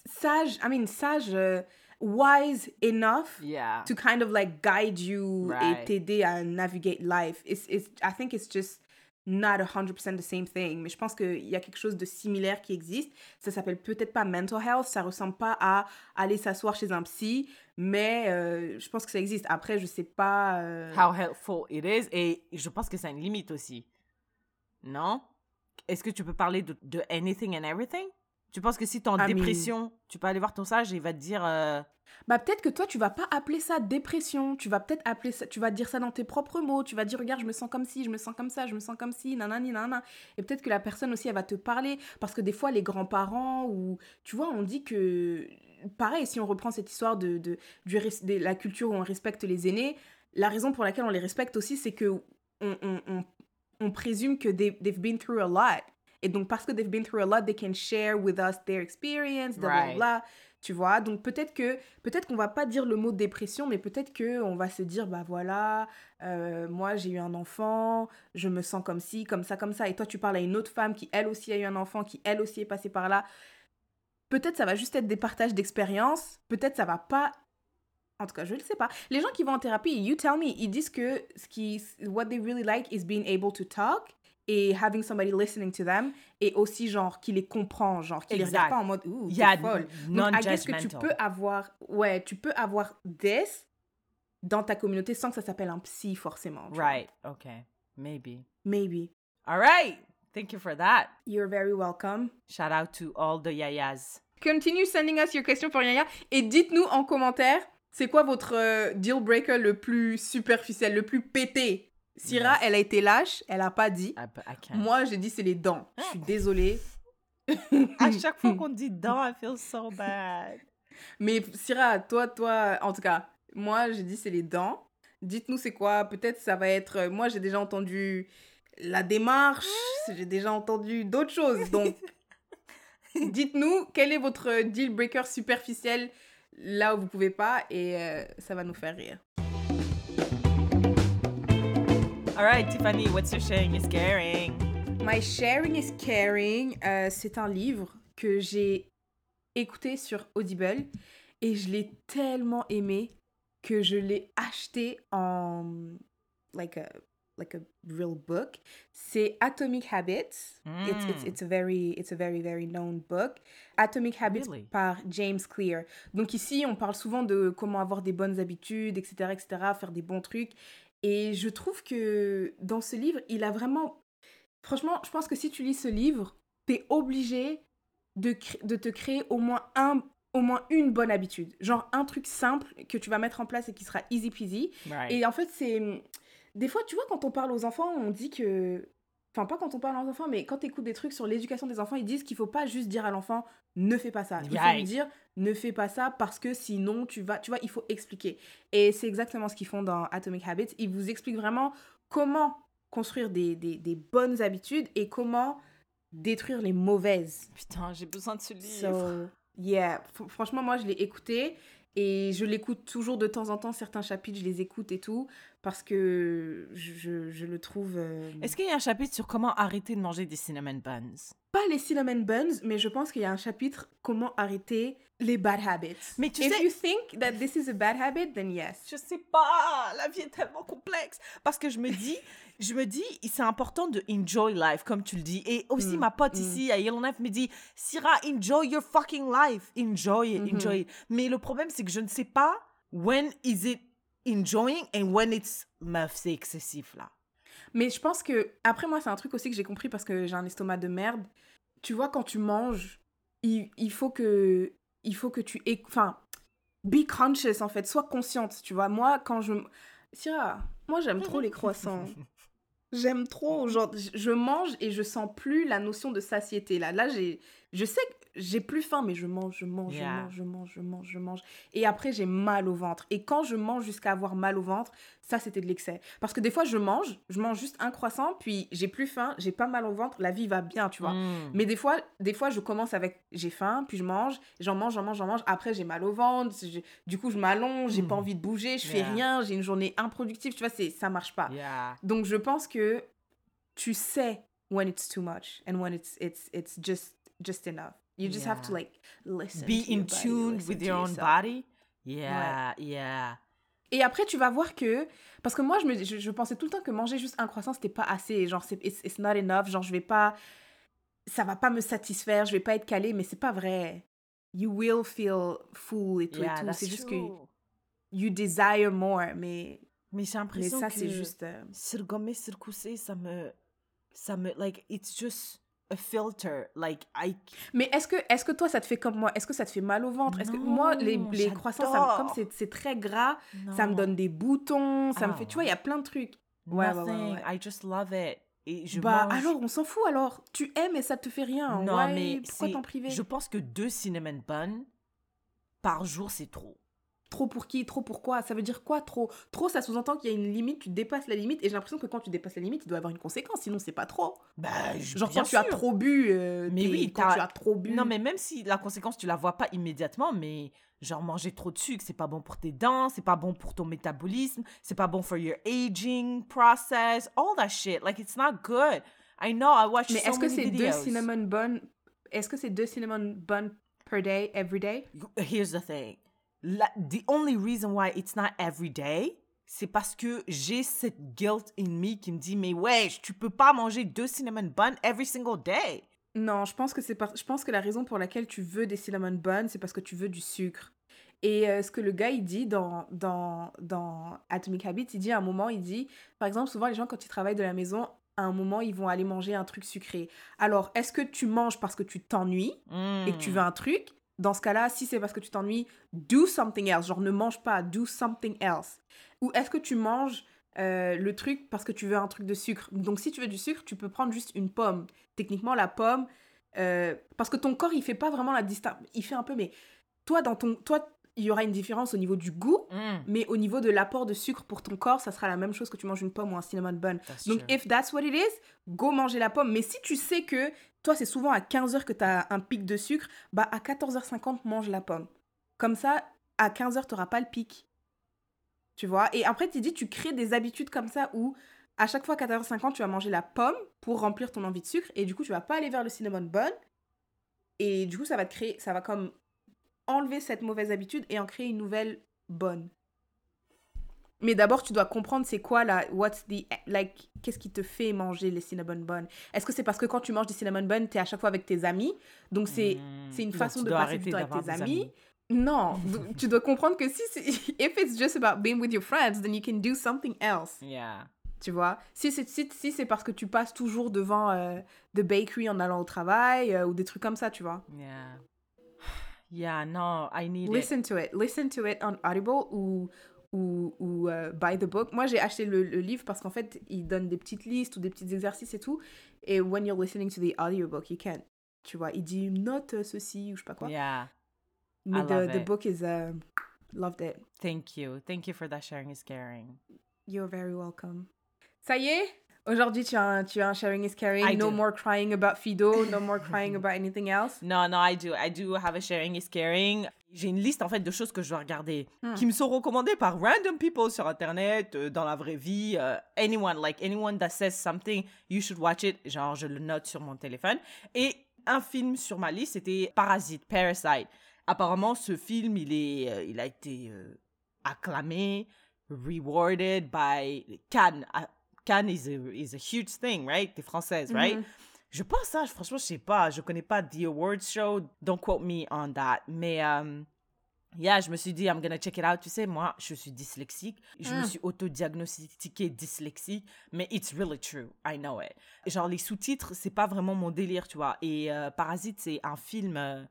Speaker 2: sages, I mean, sages, wise enough
Speaker 1: Yeah.
Speaker 2: to kind of like guide you
Speaker 1: Right.
Speaker 2: et t'aider à navigate life. It's, it's, I think it's just not 100% the same thing. Mais je pense qu'il y a quelque chose de similaire qui existe. Ça s'appelle peut-être pas mental health. Ça ressemble pas à aller s'asseoir chez un psy. Mais euh, je pense que ça existe. Après, je sais pas. euh,
Speaker 1: How helpful it is. Et je pense que a une limite aussi. Non? Est-ce que tu peux parler de, de anything and everything? Tu penses que si t'es en
Speaker 2: mean-
Speaker 1: dépression, tu peux aller voir ton sage et il va te dire... euh,
Speaker 2: Bah peut-être que toi tu vas pas appeler ça dépression, tu vas peut-être appeler ça, tu vas dire ça dans tes propres mots, tu vas dire regarde je me sens comme ci, je me sens comme ça, je me sens comme ci, nanani nanana. Et peut-être que la personne aussi elle va te parler parce que des fois les grands-parents ou tu vois on dit que pareil si on reprend cette histoire de, de, du de la culture où on respecte les aînés, la raison pour laquelle on les respecte aussi c'est que on, on, on, on présume que they, they've been through a lot. Et donc parce que they've been through a lot, they can share with us their experience, bla bla
Speaker 1: Right.
Speaker 2: bla. Tu vois, donc peut-être que peut-être qu'on va pas dire le mot dépression, mais peut-être que on va se dire bah voilà, euh, moi j'ai eu un enfant, je me sens comme ci, comme ça, comme ça. Et toi tu parles à une autre femme qui elle aussi a eu un enfant, qui elle aussi est passée par là. Peut-être ça va juste être des partages d'expériences. Peut-être ça va pas. En tout cas, je ne sais pas. Les gens qui vont en thérapie, you tell me, ils disent que ce qui, what they really like is being able to talk et having somebody listening to them et aussi genre qui les comprend, genre qui les
Speaker 1: Exact.
Speaker 2: regarde pas en mode ouh, t'es
Speaker 1: a
Speaker 2: folle. Donc, I guess que tu peux avoir, ouais, tu peux avoir this dans ta communauté sans que ça s'appelle un psy forcément. vois.
Speaker 1: Right. Okay. Maybe.
Speaker 2: Maybe.
Speaker 1: All right. Thank you for that.
Speaker 2: You're very welcome.
Speaker 1: Shout out to all the yayas.
Speaker 2: Continue sending us your questions pour Yaya et dites-nous en commentaire c'est quoi votre euh, deal breaker le plus superficiel, le plus pété? Syrah,
Speaker 1: Yes.
Speaker 2: elle a été lâche, elle a pas dit.
Speaker 1: I, I can't.
Speaker 2: Moi, j'ai dit c'est les dents. Je suis désolée.
Speaker 1: à chaque fois qu'on dit dents, I feel so bad.
Speaker 2: Mais Syrah, toi, toi, en tout cas, moi, j'ai dit c'est les dents. Dites-nous c'est quoi? Peut-être ça va être. euh, Moi, j'ai déjà entendu la démarche. J'ai déjà entendu d'autres choses. Donc, dites-nous quel est votre deal breaker superficiel là où vous pouvez pas et euh, ça va nous faire rire.
Speaker 1: All right, Tiffany, what's your sharing is caring?
Speaker 2: My Sharing is Caring, euh, c'est un livre que j'ai écouté sur Audible et je l'ai tellement aimé que je l'ai acheté en like a like a real book. C'est Atomic Habits. It's, it's,
Speaker 1: Mm.
Speaker 2: it's a very it's a very very known book. Atomic Habits
Speaker 1: Really?
Speaker 2: par James Clear. Donc ici, on parle souvent de comment avoir des bonnes habitudes, etc., etc., faire des bons trucs. Et je trouve que dans ce livre, il a vraiment Franchement, je pense que si tu lis ce livre, t'es obligé de, de te créer au moins, un, au moins une bonne habitude. Genre un truc simple que tu vas mettre en place et qui sera easy peasy.
Speaker 1: Right.
Speaker 2: Et en fait, c'est... Des fois, tu vois, quand on parle aux enfants, on dit que... Enfin, pas quand on parle aux enfants, mais quand tu écoutes des trucs sur l'éducation des enfants, ils disent qu'il faut pas juste dire à l'enfant ne fais pas ça. Il faut lui dire ne fais pas ça parce que sinon tu vas. Tu vois, il faut expliquer. Et c'est exactement ce qu'ils font dans Atomic Habits. Ils vous expliquent vraiment comment construire des, des, des bonnes habitudes et comment détruire les mauvaises.
Speaker 1: Putain, j'ai besoin de ce livre.
Speaker 2: So, yeah. F- franchement, moi, je l'ai écouté et je l'écoute toujours de temps en temps. Certains chapitres, je les écoute et tout parce que je, je- je le trouve. euh,
Speaker 1: Est-ce qu'il y a un chapitre sur comment arrêter de manger des cinnamon buns?
Speaker 2: Pas les cinnamon buns, mais je pense qu'il y a un chapitre comment arrêter les bad habits.
Speaker 1: Mais tu
Speaker 2: If
Speaker 1: sais-
Speaker 2: you think that this is a bad habit, then yes.
Speaker 1: Je sais pas, la vie est tellement complexe. Parce que je me dis, je me dis, c'est important de enjoy life, comme tu le dis. Et aussi,
Speaker 2: Mm,
Speaker 1: ma pote
Speaker 2: mm.
Speaker 1: ici, à Yellowknife, me dit, Syrah, enjoy your fucking life. Enjoy it,
Speaker 2: Mhm.
Speaker 1: enjoy it. Mais le problème, c'est que je ne sais pas when is it enjoying and when it's, meuf, c'est excessif, là.
Speaker 2: Mais je pense que, après moi, c'est un truc aussi que j'ai compris parce que j'ai un estomac de merde. Tu vois, quand tu manges, il, il faut que il faut que tu... Enfin, be conscious, en fait. Sois consciente, tu vois. Moi, quand je... Syrah, moi, j'aime trop les croissants. J'aime trop. Genre, je- je mange et je sens plus la notion de satiété. Là, là j'ai, je sais que j'ai plus faim, mais je mange, je mange,
Speaker 1: Yeah.
Speaker 2: je mange, je mange, je mange, je mange. Et après, j'ai mal au ventre. Et quand je mange jusqu'à avoir mal au ventre, ça, c'était de l'excès. Parce que des fois, je mange, je mange juste un croissant, puis j'ai plus faim, j'ai pas mal au ventre, la vie va bien, tu vois.
Speaker 1: Mm.
Speaker 2: Mais des fois, des fois, je commence avec j'ai faim, puis je mange, j'en mange, j'en mange, j'en mange. Après, j'ai mal au ventre, du coup, je m'allonge, j'ai pas
Speaker 1: Mhm.
Speaker 2: envie de bouger, je fais
Speaker 1: Yeah.
Speaker 2: rien, j'ai une journée improductive, tu vois, ça marche pas.
Speaker 1: Yeah.
Speaker 2: Donc, je pense que tu sais when it's too much and when it's it's it's just just enough. You just have to
Speaker 1: Yeah.
Speaker 2: like listen.
Speaker 1: Be in
Speaker 2: body,
Speaker 1: tune
Speaker 2: listen
Speaker 1: with your own
Speaker 2: yourself.
Speaker 1: body? Yeah, yeah.
Speaker 2: Et après, tu vas voir que. Parce que moi, je, me, je, je pensais tout le temps que manger juste un croissant, c'était pas assez. Genre, c'est it's, it's not enough. Genre, je vais pas. Ça va pas me satisfaire. Je vais pas être calée, mais c'est pas vrai. You will feel full et tout
Speaker 1: Yeah,
Speaker 2: et tout. C'est juste que you desire more. Mais,
Speaker 1: Mais j'ai
Speaker 2: mais
Speaker 1: l'impression
Speaker 2: ça,
Speaker 1: que
Speaker 2: c'est juste. euh,
Speaker 1: surgommer, surcousser, ça me, ça me, like, it's just a filter. Like, I,
Speaker 2: Mais est-ce que, est que toi, ça te fait comme moi? Est-ce que ça te fait mal au ventre? Est-ce que moi, les, les croissants, ça me- comme c'est c'est très gras, ça me donne des boutons. Ça me
Speaker 1: Ah
Speaker 2: fait. Tu vois, il y a plein de trucs. Ouais, ouais, ouais,
Speaker 1: nothing.
Speaker 2: ouais.
Speaker 1: I just love it. Et je
Speaker 2: bah
Speaker 1: mange.
Speaker 2: alors, on s'en fout alors. Tu aimes et ça te fait rien.
Speaker 1: non,
Speaker 2: Ouais,
Speaker 1: mais
Speaker 2: pourquoi t'en priver?
Speaker 1: Je pense que deux cinnamon buns par jour, c'est trop.
Speaker 2: Trop pour qui Trop pourquoi Ça veut dire quoi trop? Trop, ça sous-entend qu'il y a une limite, tu dépasses la limite. Et j'ai l'impression que quand tu dépasses la limite, il doit y avoir une conséquence, sinon c'est pas trop.
Speaker 1: Bah,
Speaker 2: Genre quand tu as trop bu. euh,
Speaker 1: Mais oui,
Speaker 2: quand tu as trop bu.
Speaker 1: Non, mais même si la conséquence, tu la vois pas immédiatement, mais genre manger trop de sucre, c'est pas bon pour tes dents, c'est pas bon pour ton métabolisme, c'est pas bon for your aging process, all that shit. Like, it's not good. I know, I watch
Speaker 2: Mais
Speaker 1: so
Speaker 2: est-ce que c'est deux cinnamon buns Est-ce que c'est deux cinnamon buns per day, every day?
Speaker 1: Here's the thing. La- the only reason why it's not every day, c'est parce que j'ai cette guilt in me qui me dit, mais wesh, tu peux pas manger deux cinnamon buns every single day.
Speaker 2: Non, je pense que c'est par... je pense que la raison pour laquelle tu veux des cinnamon buns, c'est parce que tu veux du sucre. Et euh, ce que le gars il dit dans dans dans Atomic Habits, il dit à un moment, il dit par exemple souvent les gens quand ils travaillent de la maison, à un moment ils vont aller manger un truc sucré. Alors, est-ce que tu manges parce que tu t'ennuies et que tu veux un truc? Dans ce cas-là, si c'est parce que tu t'ennuies, do something else, genre ne mange pas, do something else. Ou est-ce que tu manges euh, le truc parce que tu veux un truc de sucre? Donc si tu veux du sucre, tu peux prendre juste une pomme. Techniquement, la pomme, euh, parce que ton corps, il fait pas vraiment la distinction. Il fait un peu, mais toi, dans ton, toi, il y aura une différence au niveau du goût,
Speaker 1: Mm.
Speaker 2: mais au niveau de l'apport de sucre pour ton corps, ça sera la même chose que tu manges une pomme ou un cinnamon bun.
Speaker 1: That's
Speaker 2: Donc,
Speaker 1: true.
Speaker 2: if that's what it is, go manger la pomme. Mais si tu sais que toi, c'est souvent à 15h que tu as un pic de sucre, bah à 14h50, mange la pomme. Comme ça, à 15h, tu n'auras pas le pic. Tu vois? Et après, tu dis, tu crées des habitudes comme ça où à chaque fois à 14h50, tu vas manger la pomme pour remplir ton envie de sucre et du coup, tu vas pas aller vers le cinnamon bun. Et du coup, ça va créer, ça va comme enlever cette mauvaise habitude et en créer une nouvelle bonne. Mais d'abord, tu dois comprendre c'est quoi la what's the like qu'est-ce qui te fait manger les cinnamon buns Est-ce que c'est parce que quand tu manges des cinnamon buns, tu es à chaque fois avec tes amis? Donc c'est
Speaker 1: Mm.
Speaker 2: c'est une façon de passer du temps avec tes amis? Non, tu dois comprendre que si c'est if it's just about being with your friends, then you can do something else.
Speaker 1: Yeah.
Speaker 2: Tu vois? Si c'est si, si c'est parce que tu passes toujours devant euh, the bakery en allant au travail euh, ou des trucs comme ça, tu vois?
Speaker 1: Yeah. Yeah, no, I need it.
Speaker 2: Listen to it. Listen to it on Audible ou, ou, ou euh, buy the book. Moi, j'ai acheté le, le livre parce qu'en fait, il donne des petites listes ou des petits exercices et tout. Et when you're listening to the audiobook, you can. Tu vois, il dit note ceci ou je sais pas quoi.
Speaker 1: Yeah.
Speaker 2: Mais
Speaker 1: I
Speaker 2: the,
Speaker 1: love
Speaker 2: the
Speaker 1: it.
Speaker 2: book is. Uh, loved it.
Speaker 1: Thank you. Thank you for that sharing is caring.
Speaker 2: You're very welcome. Ça y est? Aujourd'hui, tu as, un, tu as un sharing is caring.
Speaker 1: I
Speaker 2: no
Speaker 1: do.
Speaker 2: more crying about Fido. No more crying about anything else.
Speaker 1: No, no, I do. I do have a sharing is caring. J'ai une liste en fait de choses que je dois regarder
Speaker 2: Hmm.
Speaker 1: qui me sont recommandées par random people sur internet, euh, dans la vraie vie. euh, anyone, like anyone that says something, you should watch it. Genre, je le note sur mon téléphone. Et un film sur ma liste, c'était Parasite, Parasite. Apparemment, ce film, il, est, euh, il a été acclamé, rewarded by Cannes. Ah, Cannes is a, is a huge thing, right? T'es française, right?
Speaker 2: Mhm.
Speaker 1: Je pense franchement, je sais pas. Je connais pas The Awards Show. Don't quote me on that. Mais, euh, yeah, je me suis dit, I'm gonna check it out. Tu sais, moi, je suis dyslexique. Je me
Speaker 2: Mm.
Speaker 1: suis auto-diagnostiquée dyslexique. Mais it's really true. I know it. Genre, les sous-titres, c'est pas vraiment mon délire, tu vois. Et euh, Parasite, c'est un film. euh,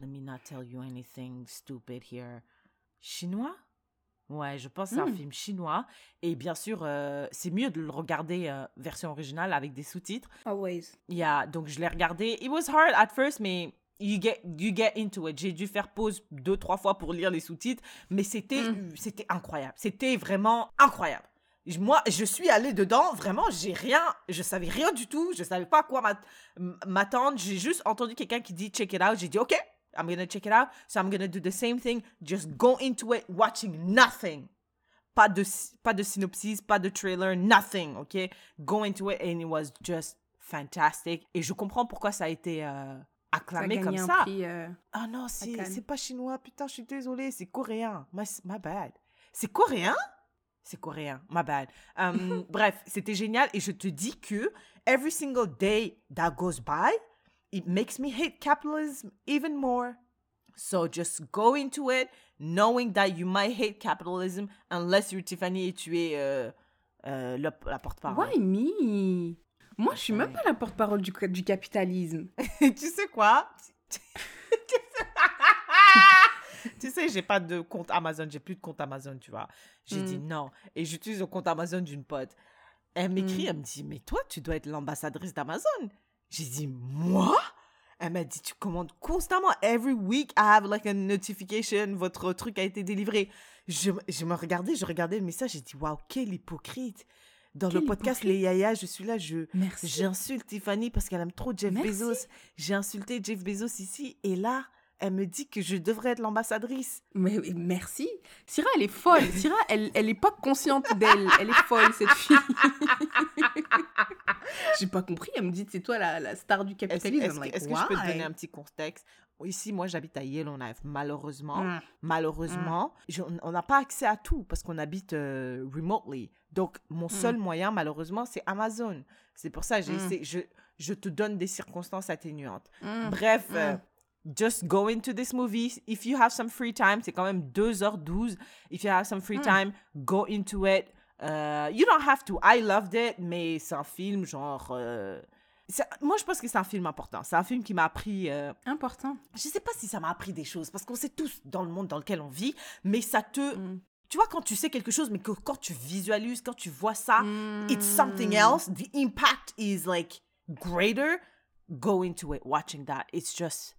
Speaker 1: let me not tell you anything stupid here. Chinois? Ouais, je pense que c'est un
Speaker 2: Mm.
Speaker 1: film chinois. Et bien sûr, euh, c'est mieux de le regarder euh, version originale avec des sous-titres.
Speaker 2: Always.
Speaker 1: Yeah, donc je l'ai regardé. It was hard at first, mais you get, you get into it. J'ai dû faire pause deux, trois fois pour lire les sous-titres, mais c'était,
Speaker 2: Mm.
Speaker 1: c'était incroyable. C'était vraiment incroyable. Moi, je suis allée dedans, vraiment, j'ai rien, je savais rien du tout, je savais pas à quoi m'attendre. J'ai juste entendu quelqu'un qui dit check it out. J'ai dit ok, I'm gonna check it out. So I'm gonna do the same thing. Just go into it watching nothing. Pas de, pas de synopsis, pas de trailer, nothing, ok? Go into it and it was just fantastic. Et je comprends pourquoi ça a été euh,
Speaker 2: Ça a
Speaker 1: acclamé
Speaker 2: gagné
Speaker 1: comme ça.
Speaker 2: prix, euh,
Speaker 1: Ah non, c'est pas chinois. Putain, je suis désolée, c'est coréen. My, my bad. C'est coréen? C'est coréen, my bad. Um, bref, c'était génial et je te dis que every single day that goes by, it makes me hate capitalism even more. So just go into it knowing that you might hate capitalism unless you're Tiffany et tu es euh, euh, la porte-parole.
Speaker 2: Why me? Moi, je suis même pas la porte-parole du, du capitalisme.
Speaker 1: tu sais quoi? Tu sais, j'ai pas de compte Amazon, j'ai plus de compte Amazon, tu vois. J'ai
Speaker 2: Mm.
Speaker 1: dit non. Et j'utilise le compte Amazon d'une pote. Elle m'écrit,
Speaker 2: Mm.
Speaker 1: elle me dit, mais toi, tu dois être l'ambassadrice d'Amazon. J'ai dit, moi? Elle m'a dit, tu commandes constamment. Every week, I have like a notification, votre truc a été délivré. Je, je me regardais, je regardais le message, j'ai dit, waouh, quel hypocrite. Dans le podcast
Speaker 2: hypocrite.
Speaker 1: Les Yaya, je suis là, je. J'insulte Tiffany parce qu'elle aime trop Jeff
Speaker 2: Merci.
Speaker 1: Bezos. J'ai insulté Jeff Bezos ici et là, elle me dit que je devrais être l'ambassadrice.
Speaker 2: Mais mais merci. Syrah, elle est folle. Syrah, elle, elle est pas consciente d'elle. Elle est folle, cette fille. J'ai pas compris. Elle me dit, c'est toi la, la star du capitalisme.
Speaker 1: est-ce
Speaker 2: I'm
Speaker 1: que,
Speaker 2: like,
Speaker 1: que je peux te donner un petit contexte? Ici, moi, j'habite à Yellowknife. Malheureusement,
Speaker 2: Mm.
Speaker 1: malheureusement, je- on n'a pas accès à tout parce qu'on habite euh, remotely. Donc, mon seul moyen, malheureusement, c'est Amazon. C'est pour ça,
Speaker 2: Mm.
Speaker 1: essayé- je, je te donne des circonstances atténuantes.
Speaker 2: Mm.
Speaker 1: Bref,
Speaker 2: Mm.
Speaker 1: euh, just go into this movie. If you have some free time, c'est quand même 2h12. If you have some free
Speaker 2: Mm.
Speaker 1: time, go into it. Euh, you don't have to. I loved it, mais c'est un film genre. euh, moi, je pense que c'est un film important. C'est un film qui m'a appris. euh,
Speaker 2: Important.
Speaker 1: je sais pas si ça m'a appris des choses, parce qu'on sait tous dans le monde dans lequel on vit, mais ça te.
Speaker 2: Mm.
Speaker 1: Tu vois, quand tu sais quelque chose, mais que quand tu visualises, quand tu vois ça, it's
Speaker 2: Mm.
Speaker 1: something else. The impact is like greater. Go into it, watching that. It's just.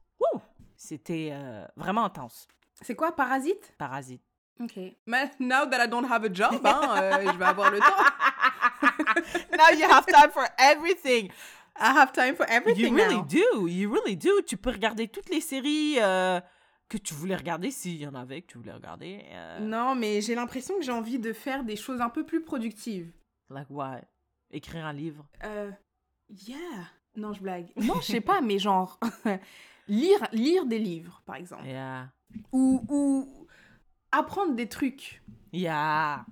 Speaker 1: C'était euh, vraiment intense.
Speaker 2: C'est quoi, Parasite?
Speaker 1: Parasite.
Speaker 2: Ok. Mais now that I don't have a job, hein, euh, je vais avoir le temps.
Speaker 1: Now you have time for everything.
Speaker 2: I have time for everything
Speaker 1: You really
Speaker 2: now.
Speaker 1: do. You really do. Tu peux regarder toutes les séries euh, que tu voulais regarder, s'il y en avait que tu voulais regarder. euh,
Speaker 2: Non, mais j'ai l'impression que j'ai envie de faire des choses un peu plus productives.
Speaker 1: Like what? Écrire un livre?
Speaker 2: Euh, yeah. Non, je blague. Non, je sais pas, mais genre lire lire des livres, par exemple,
Speaker 1: Yeah.
Speaker 2: ou ou apprendre des trucs.
Speaker 1: Yeah.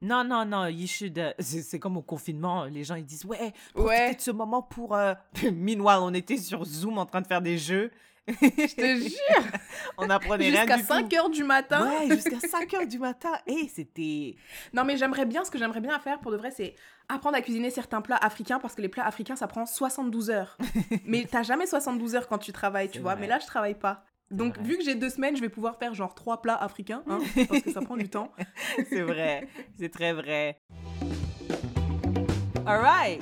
Speaker 1: Non, non, non, you should. c'est c'est comme au confinement, les gens ils disent ouais, profitez
Speaker 2: Ouais.
Speaker 1: de ce moment pour. euh, Meanwhile, on était sur Zoom en train de faire des jeux.
Speaker 2: Je te jure,
Speaker 1: on apprenait rien
Speaker 2: jusqu'à
Speaker 1: du
Speaker 2: 5
Speaker 1: tout.
Speaker 2: heures du matin.
Speaker 1: Ouais, jusqu'à 5 heures du matin. Et c'était.
Speaker 2: Non, mais j'aimerais bien, ce que j'aimerais bien faire pour de vrai, c'est apprendre à cuisiner certains plats africains parce que les plats africains, ça prend 72 heures. mais t'as jamais 72 heures quand tu travailles, tu vois.
Speaker 1: vrai.
Speaker 2: Mais là, je travaille pas. Donc, vu que j'ai deux semaines, je vais pouvoir faire genre trois plats africains, hein, parce que ça prend du temps.
Speaker 1: C'est vrai. C'est très vrai. All right.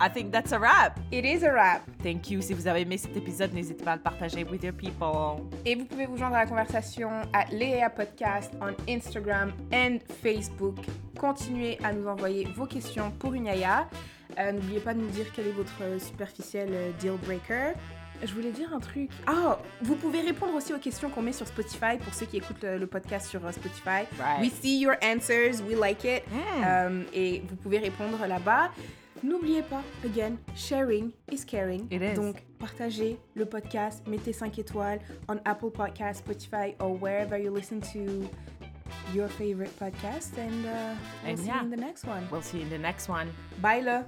Speaker 1: I think that's a wrap.
Speaker 2: It is a wrap.
Speaker 1: Thank you. Si vous avez aimé cet épisode, n'hésitez pas à le partager with your people.
Speaker 2: Et vous pouvez vous joindre à la conversation à Léa Podcast on Instagram and Facebook. Continuez à nous envoyer vos questions pour une Yaya. Euh, N'oubliez pas de nous dire quel est votre superficiel euh, deal breaker. Je voulais dire un truc. Ah, vous pouvez répondre aussi aux questions qu'on met sur Spotify pour ceux qui écoutent le, le podcast sur euh, Spotify.
Speaker 1: Right.
Speaker 2: We see your answers, we like it.
Speaker 1: Mm.
Speaker 2: Euh, et vous pouvez répondre là-bas. N'oubliez pas, again, sharing is caring.
Speaker 1: It is.
Speaker 2: Donc, partagez le podcast, mettez 5 étoiles on Apple Podcasts, Spotify, or wherever you listen to your favorite podcast. And uh, we'll
Speaker 1: And
Speaker 2: see
Speaker 1: yeah.
Speaker 2: you in the next one.
Speaker 1: We'll see you in the next one.
Speaker 2: Bye, là!